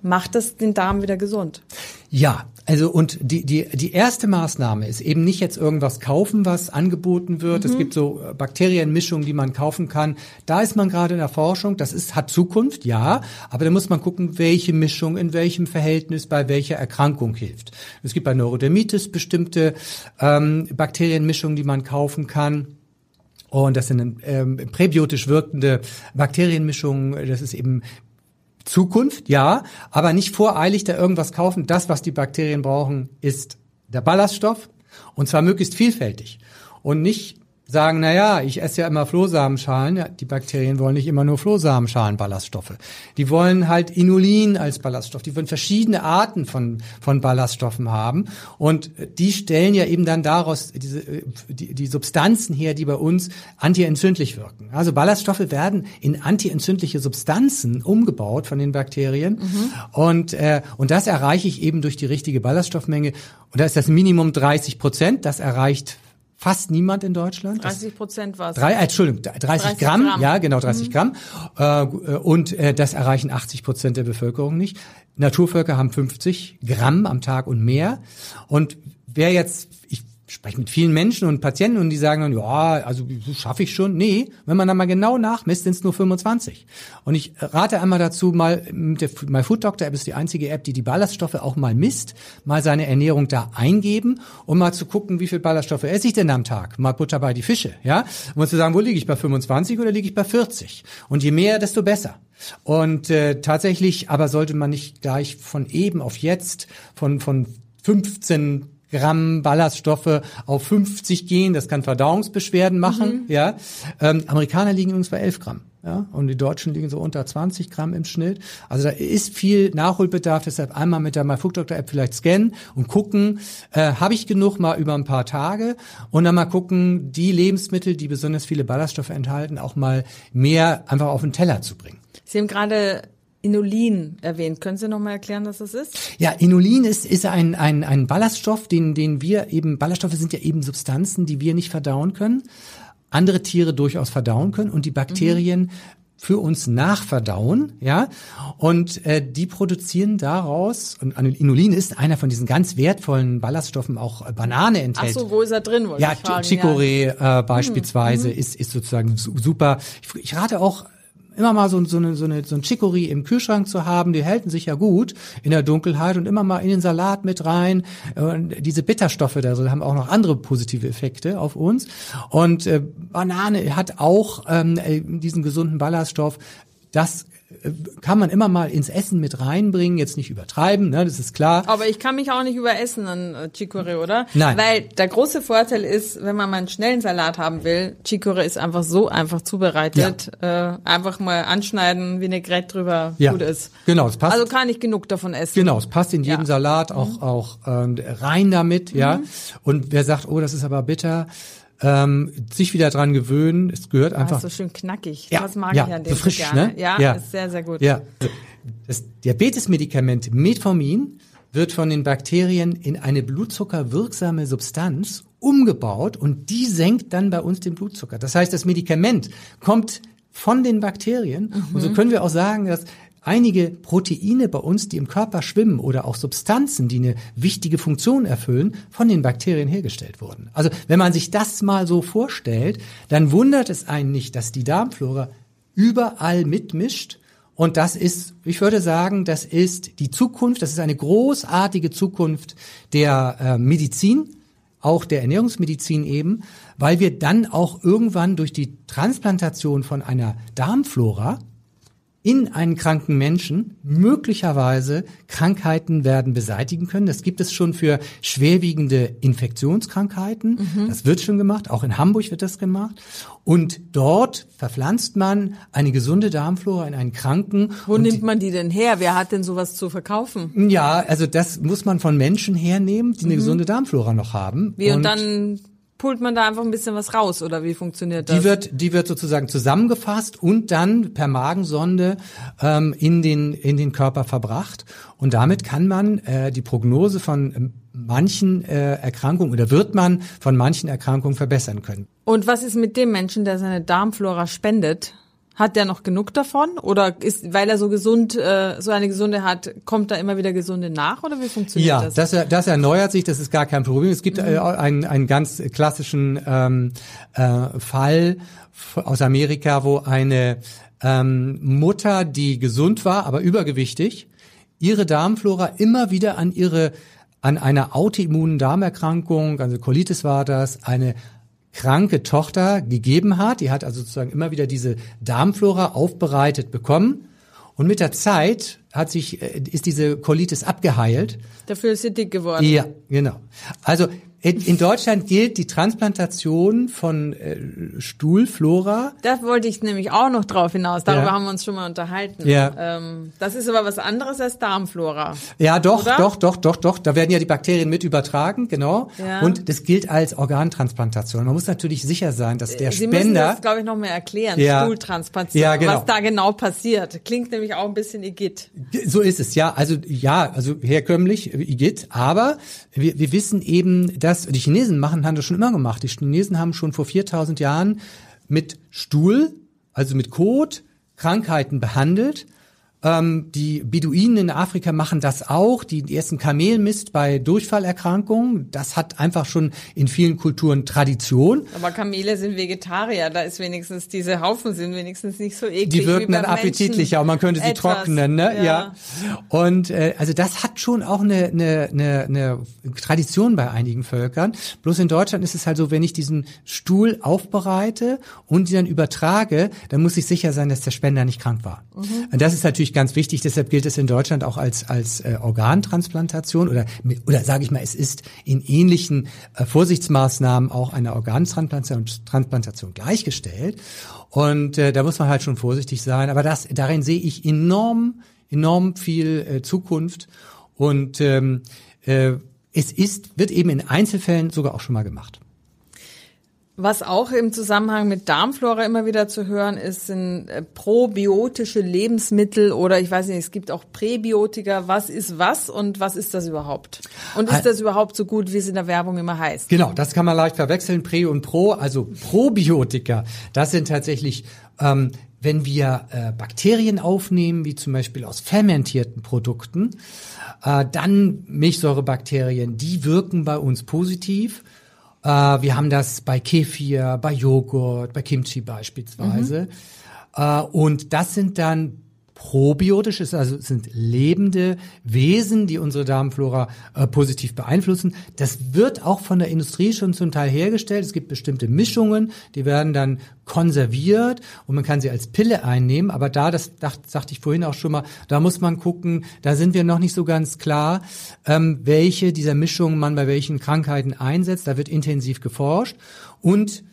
macht das den Darm wieder gesund? Ja, also und die die die erste Maßnahme ist eben nicht jetzt irgendwas kaufen, was angeboten wird. Es gibt so äh, Bakterienmischungen, die man kaufen kann. Da ist man gerade in der Forschung. Das ist hat Zukunft, ja, aber da muss man gucken, welche Mischung in welchem Verhältnis bei welcher Erkrankung hilft. Es gibt bei Neurodermitis bestimmte ähm, Bakterienmischungen, die man kaufen kann. Und das sind ähm, präbiotisch wirkende Bakterienmischungen. Das ist eben Zukunft, ja, aber nicht voreilig da irgendwas kaufen. Das, was die Bakterien brauchen, ist der Ballaststoff und zwar möglichst vielfältig und nicht sagen, na ja, ich esse ja immer Flohsamenschalen. Ja, die Bakterien wollen nicht immer nur Flohsamenschalen Ballaststoffe. Die wollen halt Inulin als Ballaststoff. Die wollen verschiedene Arten von, von Ballaststoffen haben. Und die stellen ja eben dann daraus diese, äh, die, die Substanzen her, die bei uns antientzündlich wirken. Also Ballaststoffe werden in antientzündliche Substanzen umgebaut von den Bakterien. Und, äh, und das erreiche ich eben durch die richtige Ballaststoffmenge. Und da ist das Minimum 30 Prozent. Das erreicht fast niemand in Deutschland. Das 30 Prozent war es. Drei, äh, Entschuldigung, 30, 30 Gramm, Gramm. ja, genau, 30 Gramm. Äh, und äh, das erreichen 80 Prozent der Bevölkerung nicht. Naturvölker haben 50 Gramm am Tag und mehr. Und wer jetzt, ich spreche mit vielen Menschen und Patienten und die sagen dann, ja, also schaffe ich schon. Nee, wenn man dann mal genau nachmisst, sind es nur 25. Und ich rate einmal dazu, mal mit der My Food Doctor App ist die einzige App, die die Ballaststoffe auch mal misst, mal seine Ernährung da eingeben, um mal zu gucken, wie viel Ballaststoffe esse ich denn am Tag? Mal Butter bei die Fische, ja? Um zu sagen, wo liege ich bei 25 oder liege ich bei 40? Und je mehr, desto besser. Und äh, tatsächlich, aber sollte man nicht gleich von eben auf jetzt von von 15 Gramm Ballaststoffe auf 50 gehen. Das kann Verdauungsbeschwerden machen. Mhm. Ja, ähm, Amerikaner liegen übrigens bei 11 Gramm. Ja, und die Deutschen liegen so unter 20 Gramm im Schnitt. Also da ist viel Nachholbedarf. Deshalb einmal mit der MyFoodDoctor-App vielleicht scannen und gucken, äh, habe ich genug mal über ein paar Tage und dann mal gucken, die Lebensmittel, die besonders viele Ballaststoffe enthalten, auch mal mehr einfach auf den Teller zu bringen. Sie haben gerade Inulin erwähnt. Können Sie noch mal erklären, was das ist? Ja, Inulin ist, ist ein, ein, ein Ballaststoff, den, den wir eben, Ballaststoffe sind ja eben Substanzen, die wir nicht verdauen können andere Tiere durchaus verdauen können und die Bakterien mhm. für uns nachverdauen, ja, und äh, die produzieren daraus und Inulin ist einer von diesen ganz wertvollen Ballaststoffen, auch äh, Banane enthält. Ach so, wo ist er drin? Ja, Chicorée ja. Äh, beispielsweise mhm. ist ist sozusagen super. Ich, ich rate auch immer mal so, so, eine, so, eine, so ein Chicory im Kühlschrank zu haben, die halten sich ja gut in der Dunkelheit und immer mal in den Salat mit rein. Und diese Bitterstoffe da so haben auch noch andere positive Effekte auf uns. Und äh, Banane hat auch ähm, äh, diesen gesunden Ballaststoff. Das kann man immer mal ins Essen mit reinbringen, jetzt nicht übertreiben, ne, das ist klar. Aber ich kann mich auch nicht überessen an äh, Chicorée, oder? Nein. Weil der große Vorteil ist, wenn man mal einen schnellen Salat haben will, Chicorée ist einfach so einfach zubereitet, ja. äh, einfach mal anschneiden, Vinaigrette drüber, ja. gut ist. Genau, es passt. Also kann ich genug davon essen. Genau, es passt in jeden ja. Salat auch mhm. auch äh, rein damit, ja. Mhm. Und wer sagt, oh, das ist aber bitter, ähm, sich wieder dran gewöhnen. Es gehört einfach. Das ist so schön knackig. Ja, das mag ja, ich an dem so frisch, gerne. Ne? Ja, ja, ist sehr, sehr gut. Ja. Das Diabetesmedikament Metformin wird von den Bakterien in eine blutzuckerwirksame Substanz umgebaut und die senkt dann bei uns den Blutzucker. Das heißt, das Medikament kommt von den Bakterien mhm. und so mhm. können wir auch sagen, dass einige Proteine bei uns, die im Körper schwimmen oder auch Substanzen, die eine wichtige Funktion erfüllen, von den Bakterien hergestellt wurden. Also wenn man sich das mal so vorstellt, dann wundert es einen nicht, dass die Darmflora überall mitmischt. Und das ist, ich würde sagen, das ist die Zukunft, das ist eine großartige Zukunft der äh, Medizin, auch der Ernährungsmedizin eben, weil wir dann auch irgendwann durch die Transplantation von einer Darmflora in einen kranken Menschen möglicherweise Krankheiten werden beseitigen können. Das gibt es schon für schwerwiegende Infektionskrankheiten. Mhm. Das wird schon gemacht. Auch in Hamburg wird das gemacht. Und dort verpflanzt man eine gesunde Darmflora in einen Kranken. Wo nimmt man die denn her? Wer hat denn sowas zu verkaufen? Ja, also das muss man von Menschen hernehmen, die eine mhm. gesunde Darmflora noch haben. Wie und, und dann pult man da einfach ein bisschen was raus oder wie funktioniert das? Die wird, die wird sozusagen zusammengefasst und dann per Magensonde ähm, in den in den Körper verbracht und damit kann man äh, die Prognose von ähm, manchen äh, Erkrankungen oder wird man von manchen Erkrankungen verbessern können. Und was ist mit dem Menschen, der seine Darmflora spendet? Hat der noch genug davon? Oder ist, weil er so gesund, äh, so eine gesunde hat, kommt da immer wieder gesunde nach? Oder wie funktioniert ja, das? Ja, das, das erneuert sich, das ist gar kein Problem. Es gibt mhm. äh, einen, einen ganz klassischen ähm, äh, Fall aus Amerika, wo eine ähm, Mutter, die gesund war, aber übergewichtig, ihre Darmflora immer wieder an ihre an einer autoimmunen Darmerkrankung, also Colitis war das, eine kranke Tochter gegeben hat. Die hat also sozusagen immer wieder diese Darmflora aufbereitet bekommen. Und mit der Zeit hat sich, äh, ist diese Colitis abgeheilt. Dafür ist sie dick geworden. Ja, genau. Also in Deutschland gilt die Transplantation von äh, Stuhlflora. Da wollte ich nämlich auch noch drauf hinaus. Darüber ja. haben wir uns schon mal unterhalten. Ja. Ähm, das ist aber was anderes als Darmflora. Ja, doch, oder? doch, doch, doch, doch. Da werden ja die Bakterien mit übertragen, genau. Ja. Und das gilt als Organtransplantation. Man muss natürlich sicher sein, dass der Sie Spender. Sie müssen das, glaube ich, noch mehr erklären. Ja. Stuhltransplantation. Ja, genau. Was da genau passiert. Klingt nämlich auch ein bisschen Igitt. So ist es, ja. Also, ja, also herkömmlich Igitt. Aber wir, wir wissen eben, dass das, die Chinesen machen, haben das schon immer gemacht. Die Chinesen haben schon vor 4000 Jahren mit Stuhl, also mit Kot, Krankheiten behandelt ähm, die Beduinen in Afrika machen das auch. Die, essen Kamelmist bei Durchfallerkrankungen. Das hat einfach schon in vielen Kulturen Tradition. Aber Kamele sind Vegetarier. Da ist wenigstens diese Haufen sind wenigstens nicht so eklig. Die wirken dann appetitlicher und man könnte sie etwas. trocknen. Ne? Ja. ja. Und äh, also das hat schon auch eine, eine, eine, eine Tradition bei einigen Völkern. Bloß in Deutschland ist es halt so, wenn ich diesen Stuhl aufbereite und die dann übertrage, dann muss ich sicher sein, dass der Spender nicht krank war. Mhm. Und das ist natürlich ganz wichtig, deshalb gilt es in Deutschland auch als, als äh, Organtransplantation oder, oder sage ich mal, es ist in ähnlichen äh, Vorsichtsmaßnahmen auch eine Organtransplantation Transplantation gleichgestellt. Und äh, da muss man halt schon vorsichtig sein. Aber das, darin sehe ich enorm, enorm viel äh, Zukunft. Und ähm, äh, es ist, wird eben in Einzelfällen sogar auch schon mal gemacht. Was auch im Zusammenhang mit Darmflora immer wieder zu hören ist, sind äh, probiotische Lebensmittel oder ich weiß nicht, es gibt auch Präbiotika. Was ist was und was ist das überhaupt? Und ist das überhaupt so gut, wie es in der Werbung immer heißt? Genau, das kann man leicht verwechseln, Prä und Pro. Also Probiotika, das sind tatsächlich ähm, wenn wir äh, Bakterien aufnehmen, wie zum Beispiel aus fermentierten Produkten, äh, dann Milchsäurebakterien, die wirken bei uns positiv. Äh, wir haben das bei Kefir, bei Joghurt, bei Kimchi beispielsweise. Mhm. Äh, und das sind dann probiotisch ist, also sind lebende Wesen, die unsere Darmflora äh, positiv beeinflussen. Das wird auch von der Industrie schon zum Teil hergestellt. Es gibt bestimmte Mischungen, die werden dann konserviert und man kann sie als Pille einnehmen. Aber da, das dacht, sagte ich vorhin auch schon mal, da muss man gucken, da sind wir noch nicht so ganz klar, ähm, welche dieser Mischungen man bei welchen Krankheiten einsetzt. Da wird intensiv geforscht und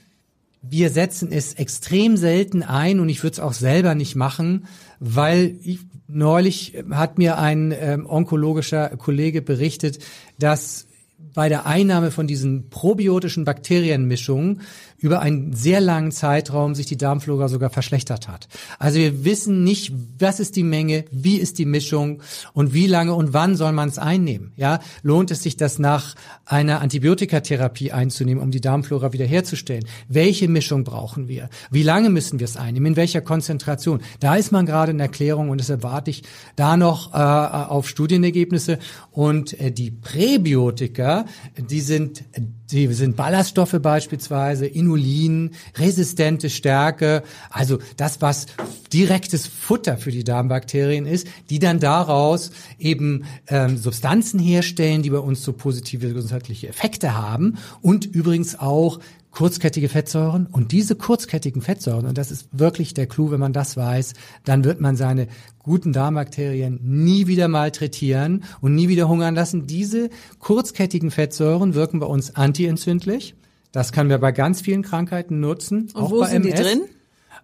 wir setzen es extrem selten ein und ich würde es auch selber nicht machen, weil ich, neulich hat mir ein ähm, onkologischer Kollege berichtet, dass bei der Einnahme von diesen probiotischen Bakterienmischungen über einen sehr langen Zeitraum sich die Darmflora sogar verschlechtert hat. Also wir wissen nicht, was ist die Menge, wie ist die Mischung und wie lange und wann soll man es einnehmen. Ja, lohnt es sich, das nach einer Antibiotikatherapie einzunehmen, um die Darmflora wiederherzustellen? Welche Mischung brauchen wir? Wie lange müssen wir es einnehmen? In welcher Konzentration? Da ist man gerade in Erklärung und deshalb warte ich da noch äh, auf Studienergebnisse und äh, die Präbiotika, die sind die sind Ballaststoffe beispielsweise, Inulin, resistente Stärke, also das, was direktes Futter für die Darmbakterien ist, die dann daraus eben ähm, Substanzen herstellen, die bei uns so positive gesundheitliche Effekte haben und übrigens auch kurzkettige Fettsäuren und diese kurzkettigen Fettsäuren, und das ist wirklich der Clou, wenn man das weiß, dann wird man seine guten Darmbakterien nie wieder malträtieren und nie wieder hungern lassen. Diese kurzkettigen Fettsäuren wirken bei uns antientzündlich. Das können wir bei ganz vielen Krankheiten nutzen. Und auch wo bei sind MS. die drin?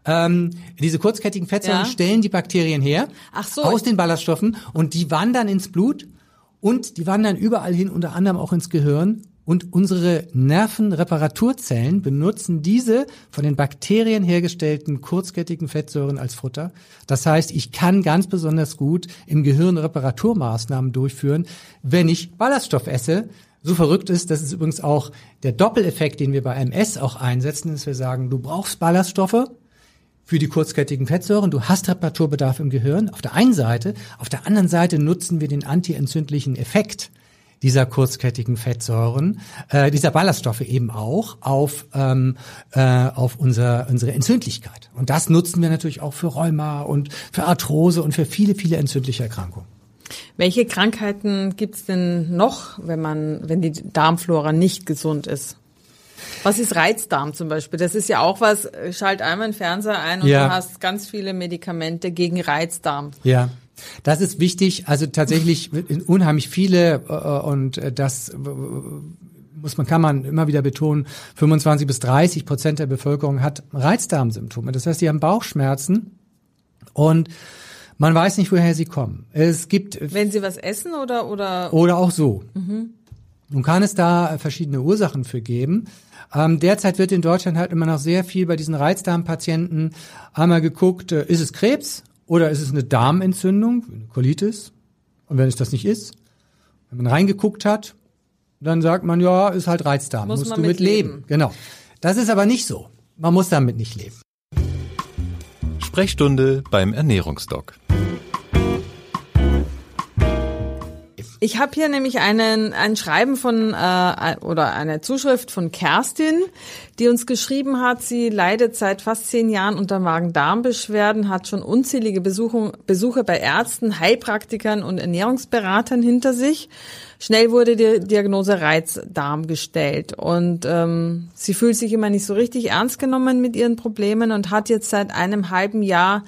Ähm, diese kurzkettigen Fettsäuren ja. stellen die Bakterien her Ach so. aus den Ballaststoffen und die wandern ins Blut und die wandern überall hin, unter anderem auch ins Gehirn und unsere Nervenreparaturzellen benutzen diese von den Bakterien hergestellten kurzkettigen Fettsäuren als Futter. Das heißt, ich kann ganz besonders gut im Gehirn Reparaturmaßnahmen durchführen, wenn ich Ballaststoff esse. So verrückt ist, das ist übrigens auch der Doppeleffekt, den wir bei MS auch einsetzen, dass wir sagen, du brauchst Ballaststoffe, für die kurzkettigen Fettsäuren. Du hast Reparaturbedarf im Gehirn auf der einen Seite. Auf der anderen Seite nutzen wir den antientzündlichen Effekt dieser kurzkettigen Fettsäuren, äh, dieser Ballaststoffe eben auch auf, ähm, äh, auf unser, unsere Entzündlichkeit. Und das nutzen wir natürlich auch für Rheuma und für Arthrose und für viele, viele entzündliche Erkrankungen. Welche Krankheiten gibt's denn noch, wenn man, wenn die Darmflora nicht gesund ist? Was ist Reizdarm zum Beispiel? Das ist ja auch was, schalt einmal einen Fernseher ein und ja. du hast ganz viele Medikamente gegen Reizdarm. Ja. Das ist wichtig. Also tatsächlich unheimlich viele äh, und das muss man, kann man immer wieder betonen, 25 bis 30 Prozent der Bevölkerung hat Reizdarmsymptome. Das heißt, die haben Bauchschmerzen und man weiß nicht, woher sie kommen. Es gibt. Wenn sie was essen oder, oder? Oder auch so. Mhm. Nun kann es da verschiedene Ursachen für geben. Ähm, derzeit wird in Deutschland halt immer noch sehr viel bei diesen Reizdarmpatienten einmal geguckt, äh, ist es Krebs oder ist es eine Darmentzündung, eine Colitis? Und wenn es das nicht ist, wenn man reingeguckt hat, dann sagt man, ja, ist halt Reizdarm, muss musst du mit leben. leben. Genau. Das ist aber nicht so. Man muss damit nicht leben. Sprechstunde beim Ernährungsdoc. Ich habe hier nämlich einen, ein Schreiben von äh, oder eine Zuschrift von Kerstin, die uns geschrieben hat, sie leidet seit fast zehn Jahren unter Magen-Darm-Beschwerden, hat schon unzählige Besuchung, Besuche bei Ärzten, Heilpraktikern und Ernährungsberatern hinter sich. Schnell wurde die Diagnose Reizdarm gestellt und ähm, sie fühlt sich immer nicht so richtig ernst genommen mit ihren Problemen und hat jetzt seit einem halben Jahr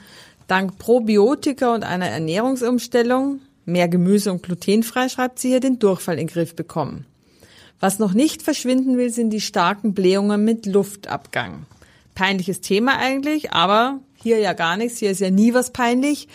Dank Probiotika und einer Ernährungsumstellung, mehr Gemüse und glutenfrei, schreibt sie hier, den Durchfall in den Griff bekommen. Was noch nicht verschwinden will, sind die starken Blähungen mit Luftabgang. Peinliches Thema eigentlich, aber hier ja gar nichts, hier ist ja nie was peinlich.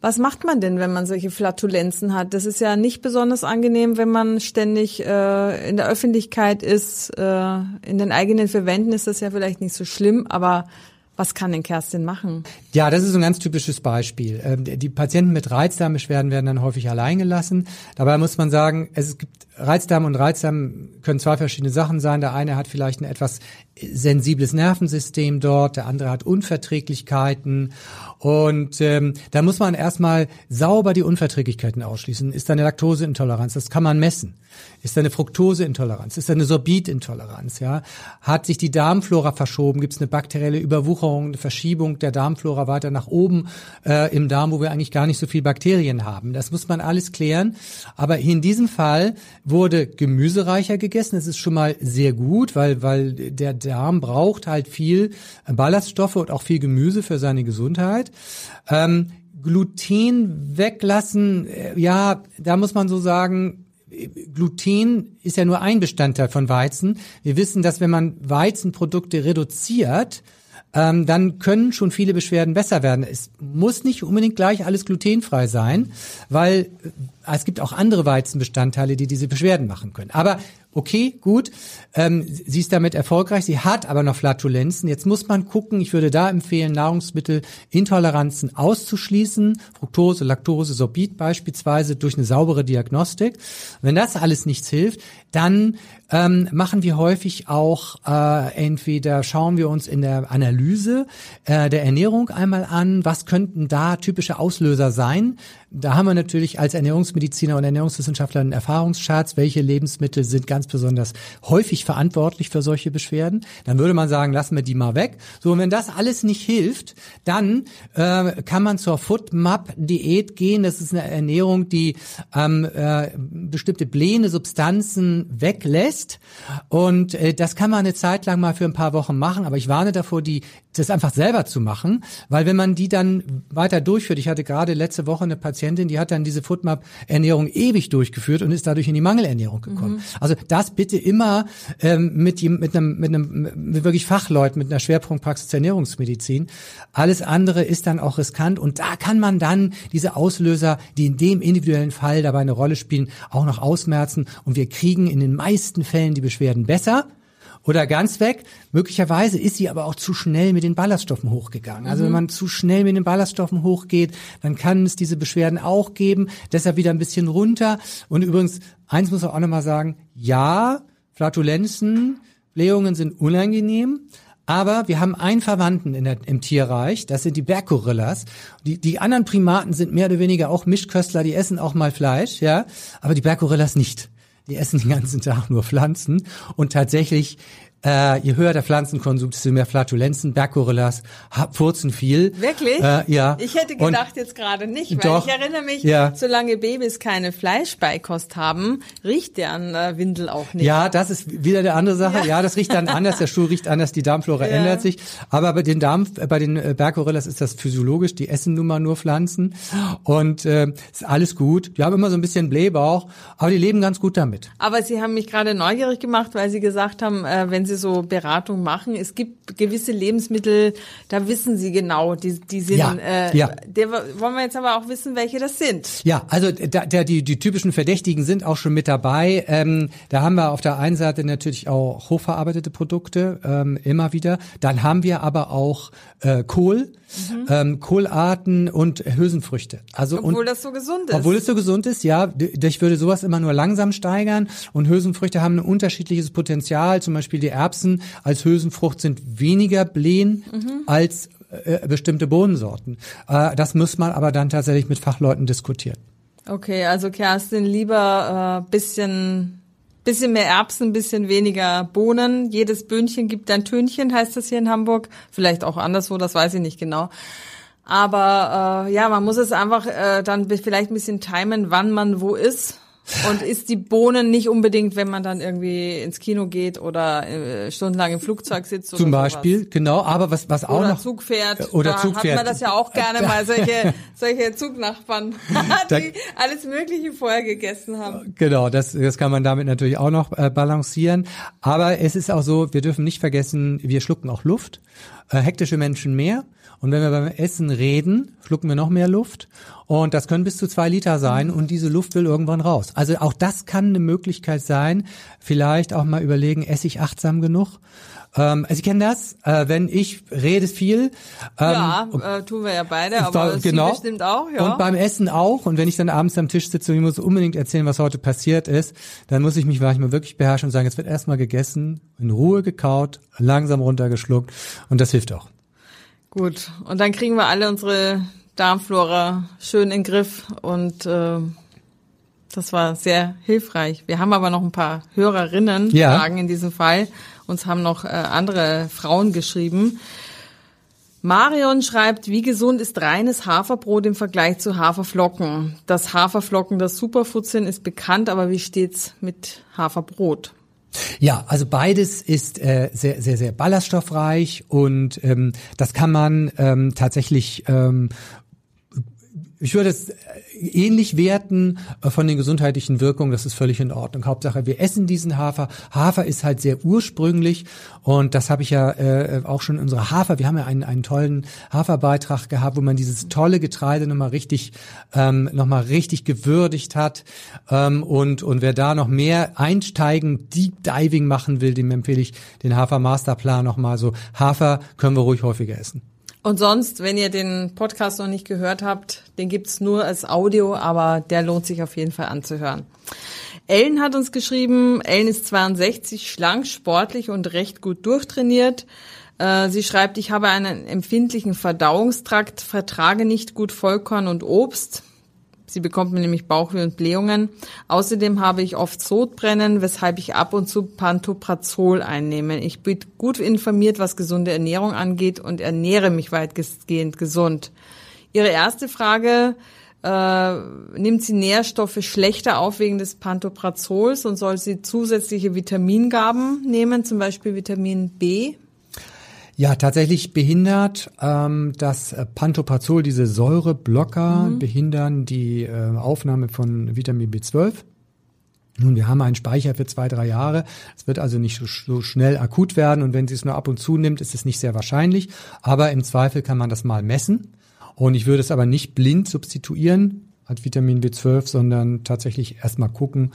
Was macht man denn, wenn man solche Flatulenzen hat? Das ist ja nicht besonders angenehm, wenn man ständig äh, in der Öffentlichkeit ist. Äh, in den eigenen Verwänden ist das ja vielleicht nicht so schlimm, aber was kann denn Kerstin machen? Ja, das ist ein ganz typisches Beispiel. Ähm, die Patienten mit Reizdarmbeschwerden werden dann häufig allein gelassen. Dabei muss man sagen, es gibt Reizdarm und Reizdarm können zwei verschiedene Sachen sein. Der eine hat vielleicht ein etwas sensibles Nervensystem dort, der andere hat Unverträglichkeiten und ähm, da muss man erstmal sauber die Unverträglichkeiten ausschließen. Ist da eine Laktoseintoleranz? Das kann man messen. Ist da eine Fructoseintoleranz? Ist da eine Sorbitintoleranz? Ja, hat sich die Darmflora verschoben? Gibt es eine bakterielle Überwucherung, eine Verschiebung der Darmflora weiter nach oben äh, im Darm, wo wir eigentlich gar nicht so viel Bakterien haben? Das muss man alles klären. Aber in diesem Fall wurde gemüsereicher gegessen. Das ist schon mal sehr gut, weil weil der Darm braucht halt viel Ballaststoffe und auch viel Gemüse für seine Gesundheit. Ähm, Gluten weglassen, äh, ja, da muss man so sagen, Gluten ist ja nur ein Bestandteil von Weizen. Wir wissen, dass wenn man Weizenprodukte reduziert, ähm, dann können schon viele Beschwerden besser werden. Es muss nicht unbedingt gleich alles glutenfrei sein, weil äh, es gibt auch andere Weizenbestandteile, die diese Beschwerden machen können. Aber okay, gut, ähm, sie ist damit erfolgreich, sie hat aber noch Flatulenzen. Jetzt muss man gucken, ich würde da empfehlen, Nahrungsmittelintoleranzen auszuschließen, Fructose, Laktose, Sorbit beispielsweise durch eine saubere Diagnostik. Wenn das alles nichts hilft, dann ähm, machen wir häufig auch äh, entweder schauen wir uns in der Analyse äh, der Ernährung einmal an, was könnten da typische Auslöser sein. Da haben wir natürlich als Ernährungsmediziner und Ernährungswissenschaftler einen Erfahrungsschatz, welche Lebensmittel sind ganz besonders häufig verantwortlich für solche Beschwerden. Dann würde man sagen, lassen wir die mal weg. So, und wenn das alles nicht hilft, dann äh, kann man zur Foodmap-Diät gehen. Das ist eine Ernährung, die ähm, äh, bestimmte blähende Substanzen weglässt. Und äh, das kann man eine Zeit lang mal für ein paar Wochen machen. Aber ich warne davor, die das einfach selber zu machen, weil wenn man die dann weiter durchführt, ich hatte gerade letzte Woche eine Patientin, die hat dann diese Foodmap-Ernährung ewig durchgeführt und ist dadurch in die Mangelernährung gekommen. Mhm. Also das bitte immer ähm, mit, mit einem, mit einem mit wirklich Fachleuten, mit einer Schwerpunktpraxis der Ernährungsmedizin. Alles andere ist dann auch riskant und da kann man dann diese Auslöser, die in dem individuellen Fall dabei eine Rolle spielen, auch noch ausmerzen und wir kriegen in den meisten Fällen die Beschwerden besser oder ganz weg. Möglicherweise ist sie aber auch zu schnell mit den Ballaststoffen hochgegangen. Also mhm. wenn man zu schnell mit den Ballaststoffen hochgeht, dann kann es diese Beschwerden auch geben. Deshalb wieder ein bisschen runter. Und übrigens, eins muss man auch nochmal sagen, ja, Flatulenzen, Blähungen sind unangenehm. Aber wir haben einen Verwandten in der, im Tierreich, das sind die Berggorillas. Die, die anderen Primaten sind mehr oder weniger auch Mischköstler, die essen auch mal Fleisch, ja, aber die Berggorillas nicht die essen den ganzen Tag nur Pflanzen. Und tatsächlich äh, je höher der Pflanzenkonsum, desto mehr Flatulenzen, Berggorillas furzen viel. Wirklich? Äh, ja. Ich hätte gedacht und jetzt gerade nicht, weil doch, ich erinnere mich, ja. solange Babys keine Fleischbeikost haben, riecht der an äh, Windel auch nicht. Ja, das ist wieder eine andere Sache. Ja, ja das riecht dann anders, der Stuhl riecht anders, die Darmflora ja. ändert sich. Aber bei den Darm, äh, bei den äh, Berggorillas ist das physiologisch, die essen nun mal nur Pflanzen und äh, ist alles gut. Die haben immer so ein bisschen Blähbauch, aber die leben ganz gut damit. Aber Sie haben mich gerade neugierig gemacht, weil Sie gesagt haben, äh, wenn Sie Sie so Beratung machen, es gibt gewisse Lebensmittel, da wissen Sie genau, die, die sind, ja, äh, ja. Der, wollen wir jetzt aber auch wissen, welche das sind. Ja, also da, da, die, die typischen Verdächtigen sind auch schon mit dabei. Ähm, da haben wir auf der einen Seite natürlich auch hochverarbeitete Produkte, ähm, immer wieder. Dann haben wir aber auch äh, Kohl, mhm. ähm, Kohlarten und Hülsenfrüchte. Also obwohl und, das so gesund ist. Obwohl es so gesund ist, ja. Ich würde sowas immer nur langsam steigern. Und Hülsenfrüchte haben ein unterschiedliches Potenzial. Zum Beispiel die Erbsen als Hülsenfrucht sind weniger blähen mhm. als äh, bestimmte Bohnensorten. Äh, das muss man aber dann tatsächlich mit Fachleuten diskutieren. Okay, also Kerstin, lieber äh, bisschen bisschen mehr Erbsen, bisschen weniger Bohnen. Jedes Böhnchen gibt ein Tönchen, heißt das hier in Hamburg. Vielleicht auch anderswo, das weiß ich nicht genau. Aber äh, ja, man muss es einfach äh, dann vielleicht ein bisschen timen, wann man wo ist. Und isst die Bohnen nicht unbedingt, wenn man dann irgendwie ins Kino geht oder äh, stundenlang im Flugzeug sitzt. Oder Zum Beispiel, sowas. genau. Aber was was auch oder noch Zug fährt. Oder da Zug fährt. hat man das ja auch gerne <laughs> mal solche solche Zugnachbarn, <laughs> <laughs> die alles Mögliche vorher gegessen haben. Genau, das das kann man damit natürlich auch noch äh, balancieren. Aber es ist auch so, wir dürfen nicht vergessen, wir schlucken auch Luft. Äh, hektische Menschen mehr. Und wenn wir beim Essen reden, schlucken wir noch mehr Luft. Und das können bis zu zwei Liter sein. Und diese Luft will irgendwann raus. Also auch das kann eine Möglichkeit sein. Vielleicht auch mal überlegen, esse ich achtsam genug? Ähm, also ich kenne das, äh, wenn ich rede viel. Ähm, ja, äh, tun wir ja beide, aber da, genau. Sie bestimmt auch. Ja. Und beim Essen auch. Und wenn ich dann abends am Tisch sitze und ich muss unbedingt erzählen, was heute passiert ist, dann muss ich mich manchmal wirklich beherrschen und sagen, es wird erstmal gegessen, in Ruhe gekaut, langsam runtergeschluckt. Und das hilft auch. Gut, und dann kriegen wir alle unsere Darmflora schön in den Griff und äh, das war sehr hilfreich. Wir haben aber noch ein paar Hörerinnen ja. Fragen in diesem Fall. Uns haben noch äh, andere Frauen geschrieben. Marion schreibt, wie gesund ist reines Haferbrot im Vergleich zu Haferflocken? Dass Haferflocken das Superfood sind, ist bekannt, aber wie steht's mit Haferbrot? Ja, also beides ist äh, sehr, sehr, sehr ballaststoffreich und ähm, das kann man ähm, tatsächlich ähm, ich würde es ähnlich werten äh, von den gesundheitlichen Wirkungen, das ist völlig in Ordnung. Hauptsache, wir essen diesen Hafer. Hafer ist halt sehr ursprünglich und das habe ich ja äh, auch schon in unserer Hafer, wir haben ja einen, einen tollen Haferbeitrag gehabt, wo man dieses tolle Getreide nochmal richtig, ähm, nochmal richtig gewürdigt hat ähm, und, und wer da noch mehr einsteigen, Deep Diving machen will, dem empfehle ich den Hafer Masterplan nochmal so. Hafer können wir ruhig häufiger essen. Und sonst, wenn ihr den Podcast noch nicht gehört habt, den gibt's nur als Audio, aber der lohnt sich auf jeden Fall anzuhören. Ellen hat uns geschrieben, Ellen ist 62, schlank, sportlich und recht gut durchtrainiert. Äh, sie schreibt, ich habe einen empfindlichen Verdauungstrakt, vertrage nicht gut Vollkorn und Obst. Sie bekommt mir nämlich Bauchweh und Blähungen. Außerdem habe ich oft Sodbrennen, weshalb ich ab und zu Pantoprazol einnehme. Ich bin gut informiert, was gesunde Ernährung angeht und ernähre mich weitgehend gesund. Ihre erste Frage, äh, nimmt sie Nährstoffe schlechter auf wegen des Pantoprazols und soll sie zusätzliche Vitamingaben nehmen, zum Beispiel Vitamin B? Ja, tatsächlich behindert ähm, das Pantoprazol, diese Säureblocker, mhm. behindern die äh, Aufnahme von Vitamin B12. Nun, wir haben einen Speicher für zwei, drei Jahre. Es wird also nicht so, so, schnell akut werden und wenn sie es nur ab und zu nimmt, ist es nicht sehr wahrscheinlich. Aber im Zweifel kann man das mal messen. Und ich würde es aber nicht blind substituieren hat Vitamin B12, sondern tatsächlich erstmal gucken,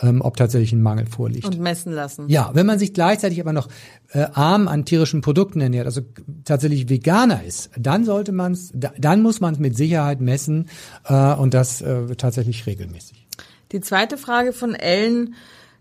ähm, ob tatsächlich ein Mangel vorliegt. Und messen lassen. Ja, wenn man sich gleichzeitig aber noch äh, arm an tierischen Produkten ernährt, also tatsächlich Veganer ist, dann sollte man es, dann muss man es mit Sicherheit messen äh, und das äh, tatsächlich regelmäßig. Die zweite Frage von Ellen.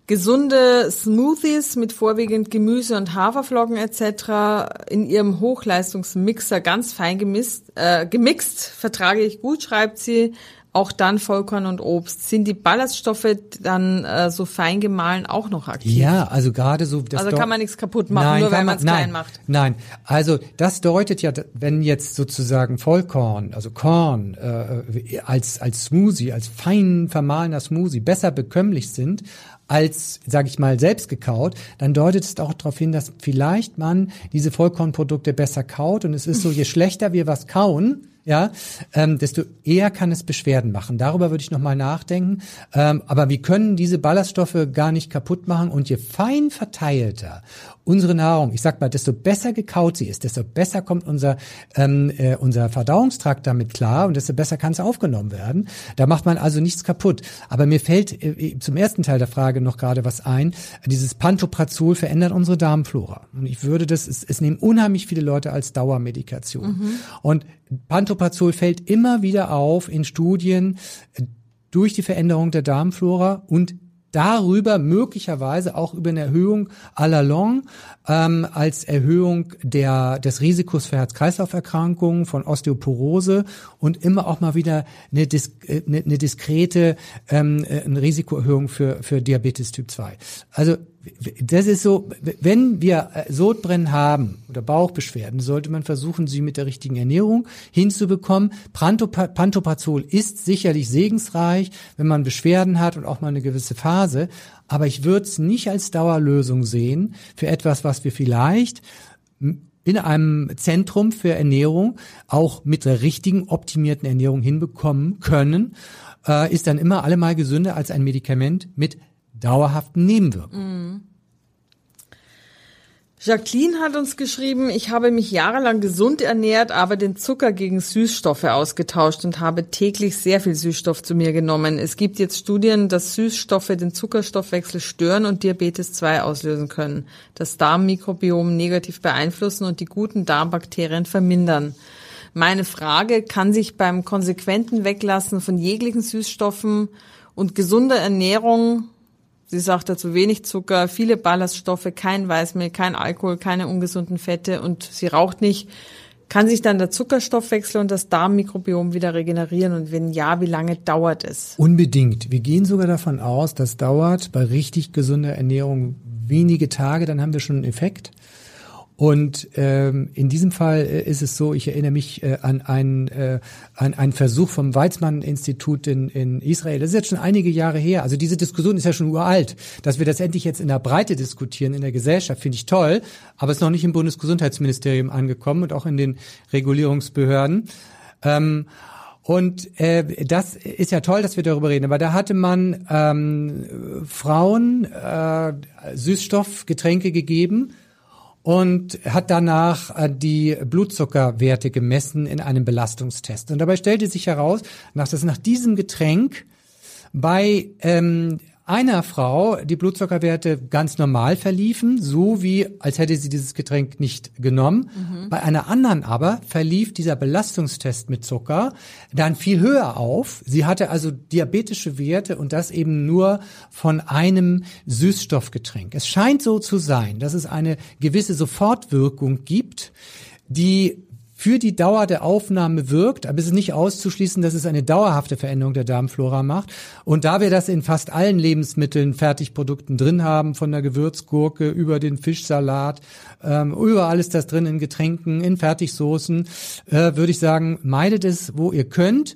Gesunde Smoothies mit vorwiegend Gemüse und Haferflocken etc. in ihrem Hochleistungsmixer ganz fein gemisst, äh, gemixt vertrage ich gut, schreibt sie auch dann Vollkorn und Obst. Sind die Ballaststoffe dann äh, so fein gemahlen auch noch aktiv? Ja, also gerade so. Das also kann man nichts kaputt machen, nein, nur wenn man es klein macht. Nein, also das deutet ja, wenn jetzt sozusagen Vollkorn, also Korn äh, als als Smoothie, als fein vermahlener Smoothie besser bekömmlich sind als, sage ich mal, selbst gekaut, dann deutet es auch darauf hin, dass vielleicht man diese Vollkornprodukte besser kaut. Und es ist so, je <laughs> schlechter wir was kauen, ja, ähm, desto eher kann es Beschwerden machen. Darüber würde ich nochmal nachdenken. Ähm, aber wir können diese Ballaststoffe gar nicht kaputt machen und je fein verteilter unsere Nahrung, ich sag mal, desto besser gekaut sie ist, desto besser kommt unser, ähm, äh, unser Verdauungstrakt damit klar und desto besser kann es aufgenommen werden. Da macht man also nichts kaputt. Aber mir fällt äh, zum ersten Teil der Frage noch gerade was ein. Dieses Pantoprazol verändert unsere Darmflora. Und ich würde das, es, es nehmen unheimlich viele Leute als Dauermedikation. Mhm. Und Pantoprazol fällt immer wieder auf in Studien äh, durch die Veränderung der Darmflora und darüber möglicherweise auch über eine Erhöhung à la long ähm, als Erhöhung der, des Risikos für Herz-Kreislauf-Erkrankungen, von Osteoporose und immer auch mal wieder eine, dis, eine, eine diskrete ähm, eine Risikoerhöhung für, für Diabetes Typ 2. Also das ist so, wenn wir äh, Sodbrennen haben oder Bauchbeschwerden, sollte man versuchen, sie mit der richtigen Ernährung hinzubekommen. Pantoprazol ist sicherlich segensreich, wenn man Beschwerden hat und auch mal eine gewisse Phase. Aber ich würde es nicht als Dauerlösung sehen für etwas, was wir vielleicht in einem Zentrum für Ernährung auch mit der richtigen optimierten Ernährung hinbekommen können, äh, ist dann immer allemal gesünder als ein Medikament mit dauerhaften Nebenwirkungen. Mhm. Jacqueline hat uns geschrieben, ich habe mich jahrelang gesund ernährt, aber den Zucker gegen Süßstoffe ausgetauscht und habe täglich sehr viel Süßstoff zu mir genommen. Es gibt jetzt Studien, dass Süßstoffe den Zuckerstoffwechsel stören und Diabetes 2 auslösen können, das Darmmikrobiom negativ beeinflussen und die guten Darmbakterien vermindern. Meine Frage, kann sich beim konsequenten Weglassen von jeglichen Süßstoffen und gesunder Ernährung Sie sagt dazu wenig Zucker, viele Ballaststoffe, kein Weißmehl, kein Alkohol, keine ungesunden Fette und sie raucht nicht. Kann sich dann der Zuckerstoffwechsel und das Darmmikrobiom wieder regenerieren? Und wenn ja, wie lange dauert es? Unbedingt. Wir gehen sogar davon aus, das dauert bei richtig gesunder Ernährung wenige Tage, dann haben wir schon einen Effekt. Und ähm, in diesem Fall äh, ist es so, ich erinnere mich äh, an, einen, äh, an einen Versuch vom Weizmann-Institut in, in Israel. Das ist jetzt schon einige Jahre her. Also diese Diskussion ist ja schon uralt. Dass wir das endlich jetzt in der Breite diskutieren, in der Gesellschaft, finde ich toll. Aber es ist noch nicht im Bundesgesundheitsministerium angekommen und auch in den Regulierungsbehörden. Ähm, und äh, das ist ja toll, dass wir darüber reden. Aber da hatte man ähm, Frauen äh, Süßstoffgetränke gegeben und hat danach äh, die Blutzuckerwerte gemessen in einem Belastungstest. Und dabei stellte sich heraus, dass nach diesem Getränk bei ähm, einer Frau die Blutzuckerwerte ganz normal verliefen, so wie als hätte sie dieses Getränk nicht genommen. Mhm. Bei einer anderen aber verlief dieser Belastungstest mit Zucker dann viel höher auf. Sie hatte also diabetische Werte und das eben nur von einem Süßstoffgetränk. Es scheint so zu sein, dass es eine gewisse Sofortwirkung gibt, die für die Dauer der Aufnahme wirkt, aber es ist nicht auszuschließen, dass es eine dauerhafte Veränderung der Darmflora macht. Und da wir das in fast allen Lebensmitteln, Fertigprodukten drin haben, von der Gewürzgurke über den Fischsalat, ähm, überall ist das drin in Getränken, in Fertigsoßen, äh, würde ich sagen, meidet es, wo ihr könnt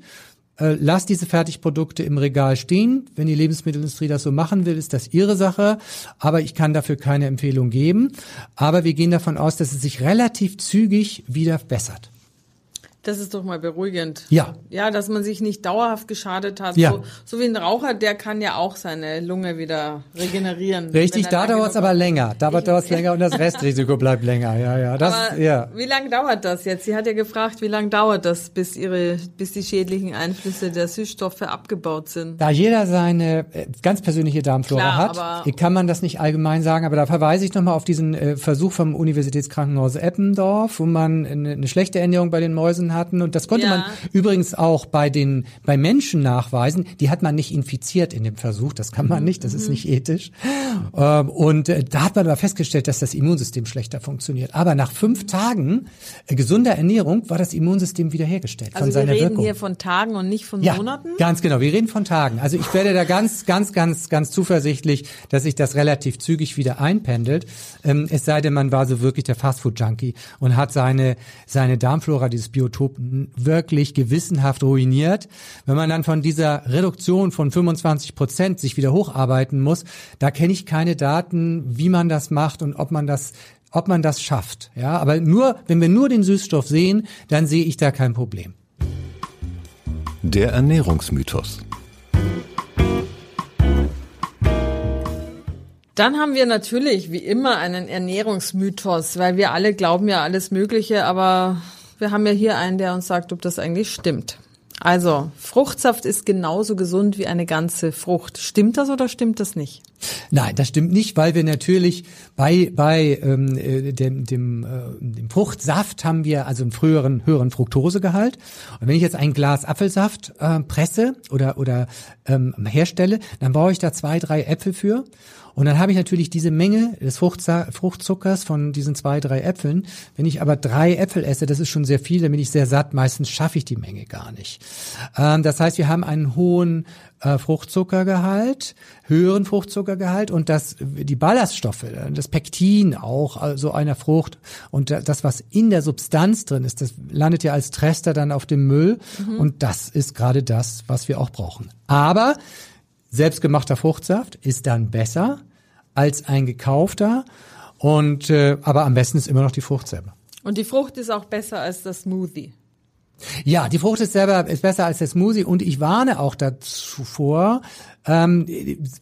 äh, lasst diese Fertigprodukte im Regal stehen. Wenn die Lebensmittelindustrie das so machen will, ist das ihre Sache. Aber ich kann dafür keine Empfehlung geben. Aber wir gehen davon aus, dass es sich relativ zügig wieder bessert. Das ist doch mal beruhigend. Ja. Ja, dass man sich nicht dauerhaft geschadet hat. Ja. So, so wie ein Raucher, der kann ja auch seine Lunge wieder regenerieren. Richtig, da dauert es aber länger. Da dauert es länger und das <laughs> Restrisiko bleibt länger. Ja, ja. Das, aber ja. Wie lange dauert das jetzt? Sie hat ja gefragt, wie lange dauert das, bis ihre, bis die schädlichen Einflüsse der Süßstoffe abgebaut sind? Da jeder seine äh, ganz persönliche Darmflora Klar, hat, kann man das nicht allgemein sagen, aber da verweise ich nochmal auf diesen äh, Versuch vom Universitätskrankenhaus Eppendorf, wo man eine, eine schlechte Ernährung bei den Mäusen hatten. Und das konnte ja. man übrigens auch bei den, bei Menschen nachweisen. Die hat man nicht infiziert in dem Versuch. Das kann man nicht. Das ist nicht ethisch. Ähm, und äh, da hat man aber festgestellt, dass das Immunsystem schlechter funktioniert. Aber nach fünf Tagen äh, gesunder Ernährung war das Immunsystem wiederhergestellt also von seiner Wirkung. wir reden hier von Tagen und nicht von ja, Monaten? ganz genau. Wir reden von Tagen. Also ich werde da ganz, ganz, ganz, ganz zuversichtlich, dass sich das relativ zügig wieder einpendelt. Ähm, es sei denn, man war so wirklich der Fastfood-Junkie und hat seine, seine Darmflora, dieses Biotop wirklich gewissenhaft ruiniert. Wenn man dann von dieser Reduktion von 25 Prozent sich wieder hocharbeiten muss, da kenne ich keine Daten, wie man das macht und ob man das ob man das schafft. Ja, aber nur, wenn wir nur den Süßstoff sehen, dann sehe ich da kein Problem. Der Ernährungsmythos. Dann haben wir natürlich wie immer einen Ernährungsmythos, weil wir alle glauben ja alles Mögliche, aber wir haben ja hier einen, der uns sagt, ob das eigentlich stimmt. Also, Fruchtsaft ist genauso gesund wie eine ganze Frucht. Stimmt das oder stimmt das nicht? Nein, das stimmt nicht, weil wir natürlich bei bei ähm, äh, dem dem, äh, dem Fruchtsaft haben wir also einen früheren höheren Fructosegehalt. Und wenn ich jetzt ein Glas Apfelsaft äh, presse oder oder ähm, herstelle, dann brauche ich da zwei drei Äpfel für. Und dann habe ich natürlich diese Menge des Fruchtzuckers von diesen zwei, drei Äpfeln. Wenn ich aber drei Äpfel esse, das ist schon sehr viel, dann bin ich sehr satt. Meistens schaffe ich die Menge gar nicht. Ähm, das heißt, wir haben einen hohen äh, Fruchtzuckergehalt, höheren Fruchtzuckergehalt und das, die Ballaststoffe, das Pektin auch, also einer Frucht und das, was in der Substanz drin ist, das landet ja als Trester dann auf dem Müll mhm. und das ist gerade das, was wir auch brauchen. Aber selbstgemachter Fruchtsaft ist dann besser als ein gekaufter und äh, aber am besten ist immer noch die Frucht selber. Und die Frucht ist auch besser als das Smoothie. Ja, die Frucht ist selber ist besser als der Smoothie und ich warne auch dazu vor, ähm,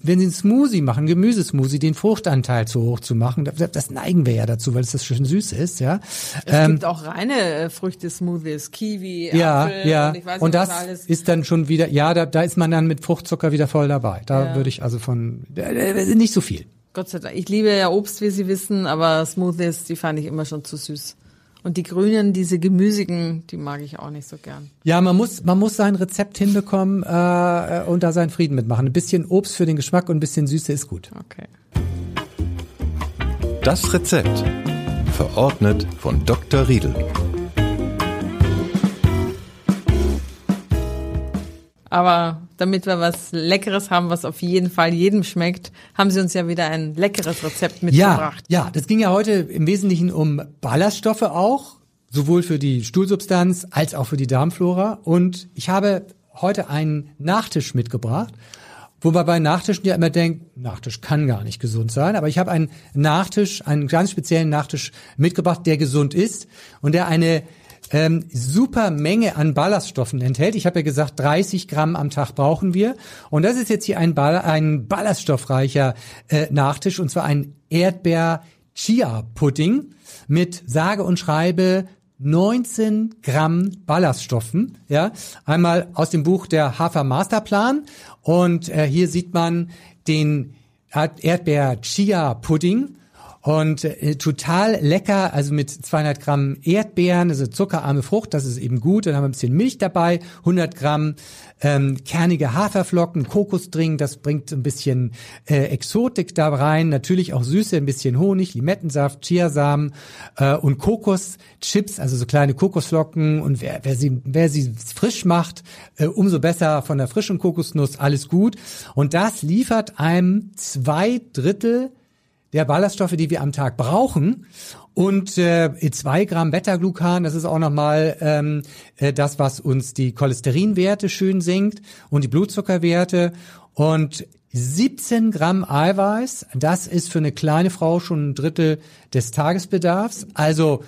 wenn Sie einen Smoothie machen, Gemüsesmoothie, den Fruchtanteil zu hoch zu machen. Das, das neigen wir ja dazu, weil es das schön süß ist, ja. Es ähm, gibt auch reine äh, Früchte-Smoothies, Kiwi, ja, Apfel ja. und ich weiß nicht, Und das alles. ist dann schon wieder, ja, da, da ist man dann mit Fruchtzucker wieder voll dabei. Da ja. würde ich also von äh, nicht so viel. Gott sei Dank. Ich liebe ja Obst, wie Sie wissen, aber Smoothies, die fand ich immer schon zu süß. Und die grünen, diese gemüsigen, die mag ich auch nicht so gern. Ja, man muss, man muss sein Rezept hinbekommen äh, und da seinen Frieden mitmachen. Ein bisschen Obst für den Geschmack und ein bisschen Süße ist gut. Okay. Das Rezept. Verordnet von Dr. Riedel. Aber damit wir was Leckeres haben, was auf jeden Fall jedem schmeckt, haben Sie uns ja wieder ein leckeres Rezept mitgebracht. Ja, ja, das ging ja heute im Wesentlichen um Ballaststoffe auch, sowohl für die Stuhlsubstanz als auch für die Darmflora. Und ich habe heute einen Nachtisch mitgebracht. Wobei bei Nachtischen ja immer denkt, Nachtisch kann gar nicht gesund sein, aber ich habe einen Nachtisch, einen ganz speziellen Nachtisch mitgebracht, der gesund ist und der eine ähm, super Menge an Ballaststoffen enthält. Ich habe ja gesagt, 30 Gramm am Tag brauchen wir. Und das ist jetzt hier ein, Ball ein ballaststoffreicher äh, Nachtisch, und zwar ein Erdbeer-Chia-Pudding mit sage und schreibe 19 Gramm Ballaststoffen. Ja, einmal aus dem Buch der Hafer Masterplan und äh, hier sieht man den Erdbeer Chia Pudding und äh, total lecker, also mit 200 Gramm Erdbeeren, also zuckerarme Frucht, das ist eben gut. Dann haben wir ein bisschen Milch dabei, 100 Gramm ähm, kernige Haferflocken, Kokosdrink, das bringt ein bisschen äh, Exotik da rein. Natürlich auch Süße, ein bisschen Honig, Limettensaft, Chiasamen äh, und Kokoschips, also so kleine Kokosflocken. Und wer, wer, sie, wer sie frisch macht, äh, umso besser von der frischen Kokosnuss, alles gut. Und das liefert einem zwei Drittel der Ballaststoffe, die wir am Tag brauchen. Und äh, zwei Gramm Beta-Glucan, das ist auch nochmal ähm, äh, das, was uns die Cholesterinwerte schön senkt und die Blutzuckerwerte. Und 17 Gramm Eiweiß, das ist für eine kleine Frau schon ein Drittel des Tagesbedarfs. Also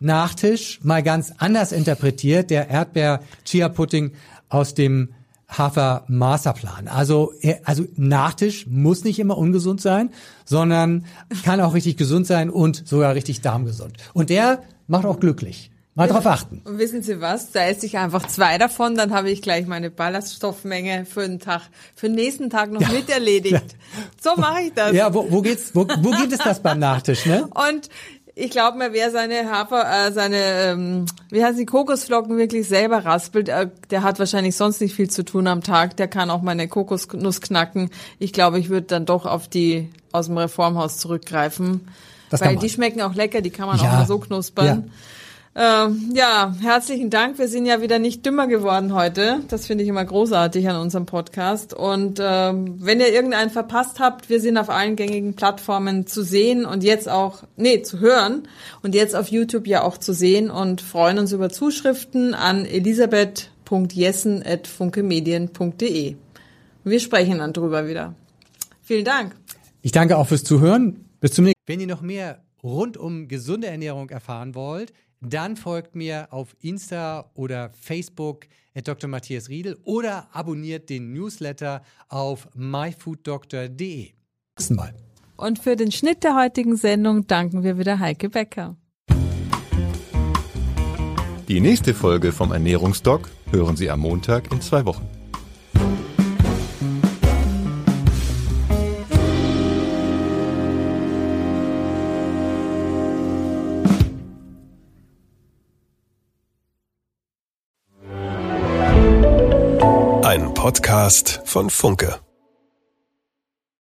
Nachtisch mal ganz anders interpretiert, der Erdbeer-Chia-Pudding aus dem Hafer Masterplan. Also, äh, also Nachtisch muss nicht immer ungesund sein, sondern kann auch richtig gesund sein und sogar richtig darmgesund. Und der macht auch glücklich. Mal drauf achten. Und wissen Sie was? Da esse ich einfach zwei davon, dann habe ich gleich meine Ballaststoffmenge für den Tag, für den nächsten Tag noch ja. mit erledigt. Ja. So mache ich das. Ja, wo, wo geht's, wo, wo geht es das beim Nachtisch, ne? Und ich glaube mir, wer seine Hafer, äh, seine, ähm, wie heißt die Kokosflocken wirklich selber raspelt, äh, der hat wahrscheinlich sonst nicht viel zu tun am Tag. Der kann auch meine Kokosnuss knacken. Ich glaube, ich würde dann doch auf die aus dem Reformhaus zurückgreifen. Das weil die schmecken auch lecker, die kann man ja. auch mal so knuspern. Ja. Ähm, ja, herzlichen Dank. Wir sind ja wieder nicht dümmer geworden heute. Das finde ich immer großartig an unserem Podcast. Und ähm, wenn ihr irgendeinen verpasst habt, wir sind auf allen gängigen Plattformen zu sehen und jetzt auch, nee, zu hören und jetzt auf YouTube ja auch zu sehen und freuen uns über Zuschriften an elisabeth.jessen.funkemedien.de. Wir sprechen dann drüber wieder. Vielen Dank. Ich danke auch fürs Zuhören. Bis zum nächsten Mal. Wenn ihr noch mehr rund um gesunde Ernährung erfahren wollt, dann folgt mir auf Insta oder Facebook at Dr. Matthias Riedel oder abonniert den Newsletter auf myfooddoctor.de. Bis Mal. Und für den Schnitt der heutigen Sendung danken wir wieder Heike Becker. Die nächste Folge vom Ernährungsdoc hören Sie am Montag in zwei Wochen. Podcast von Funke.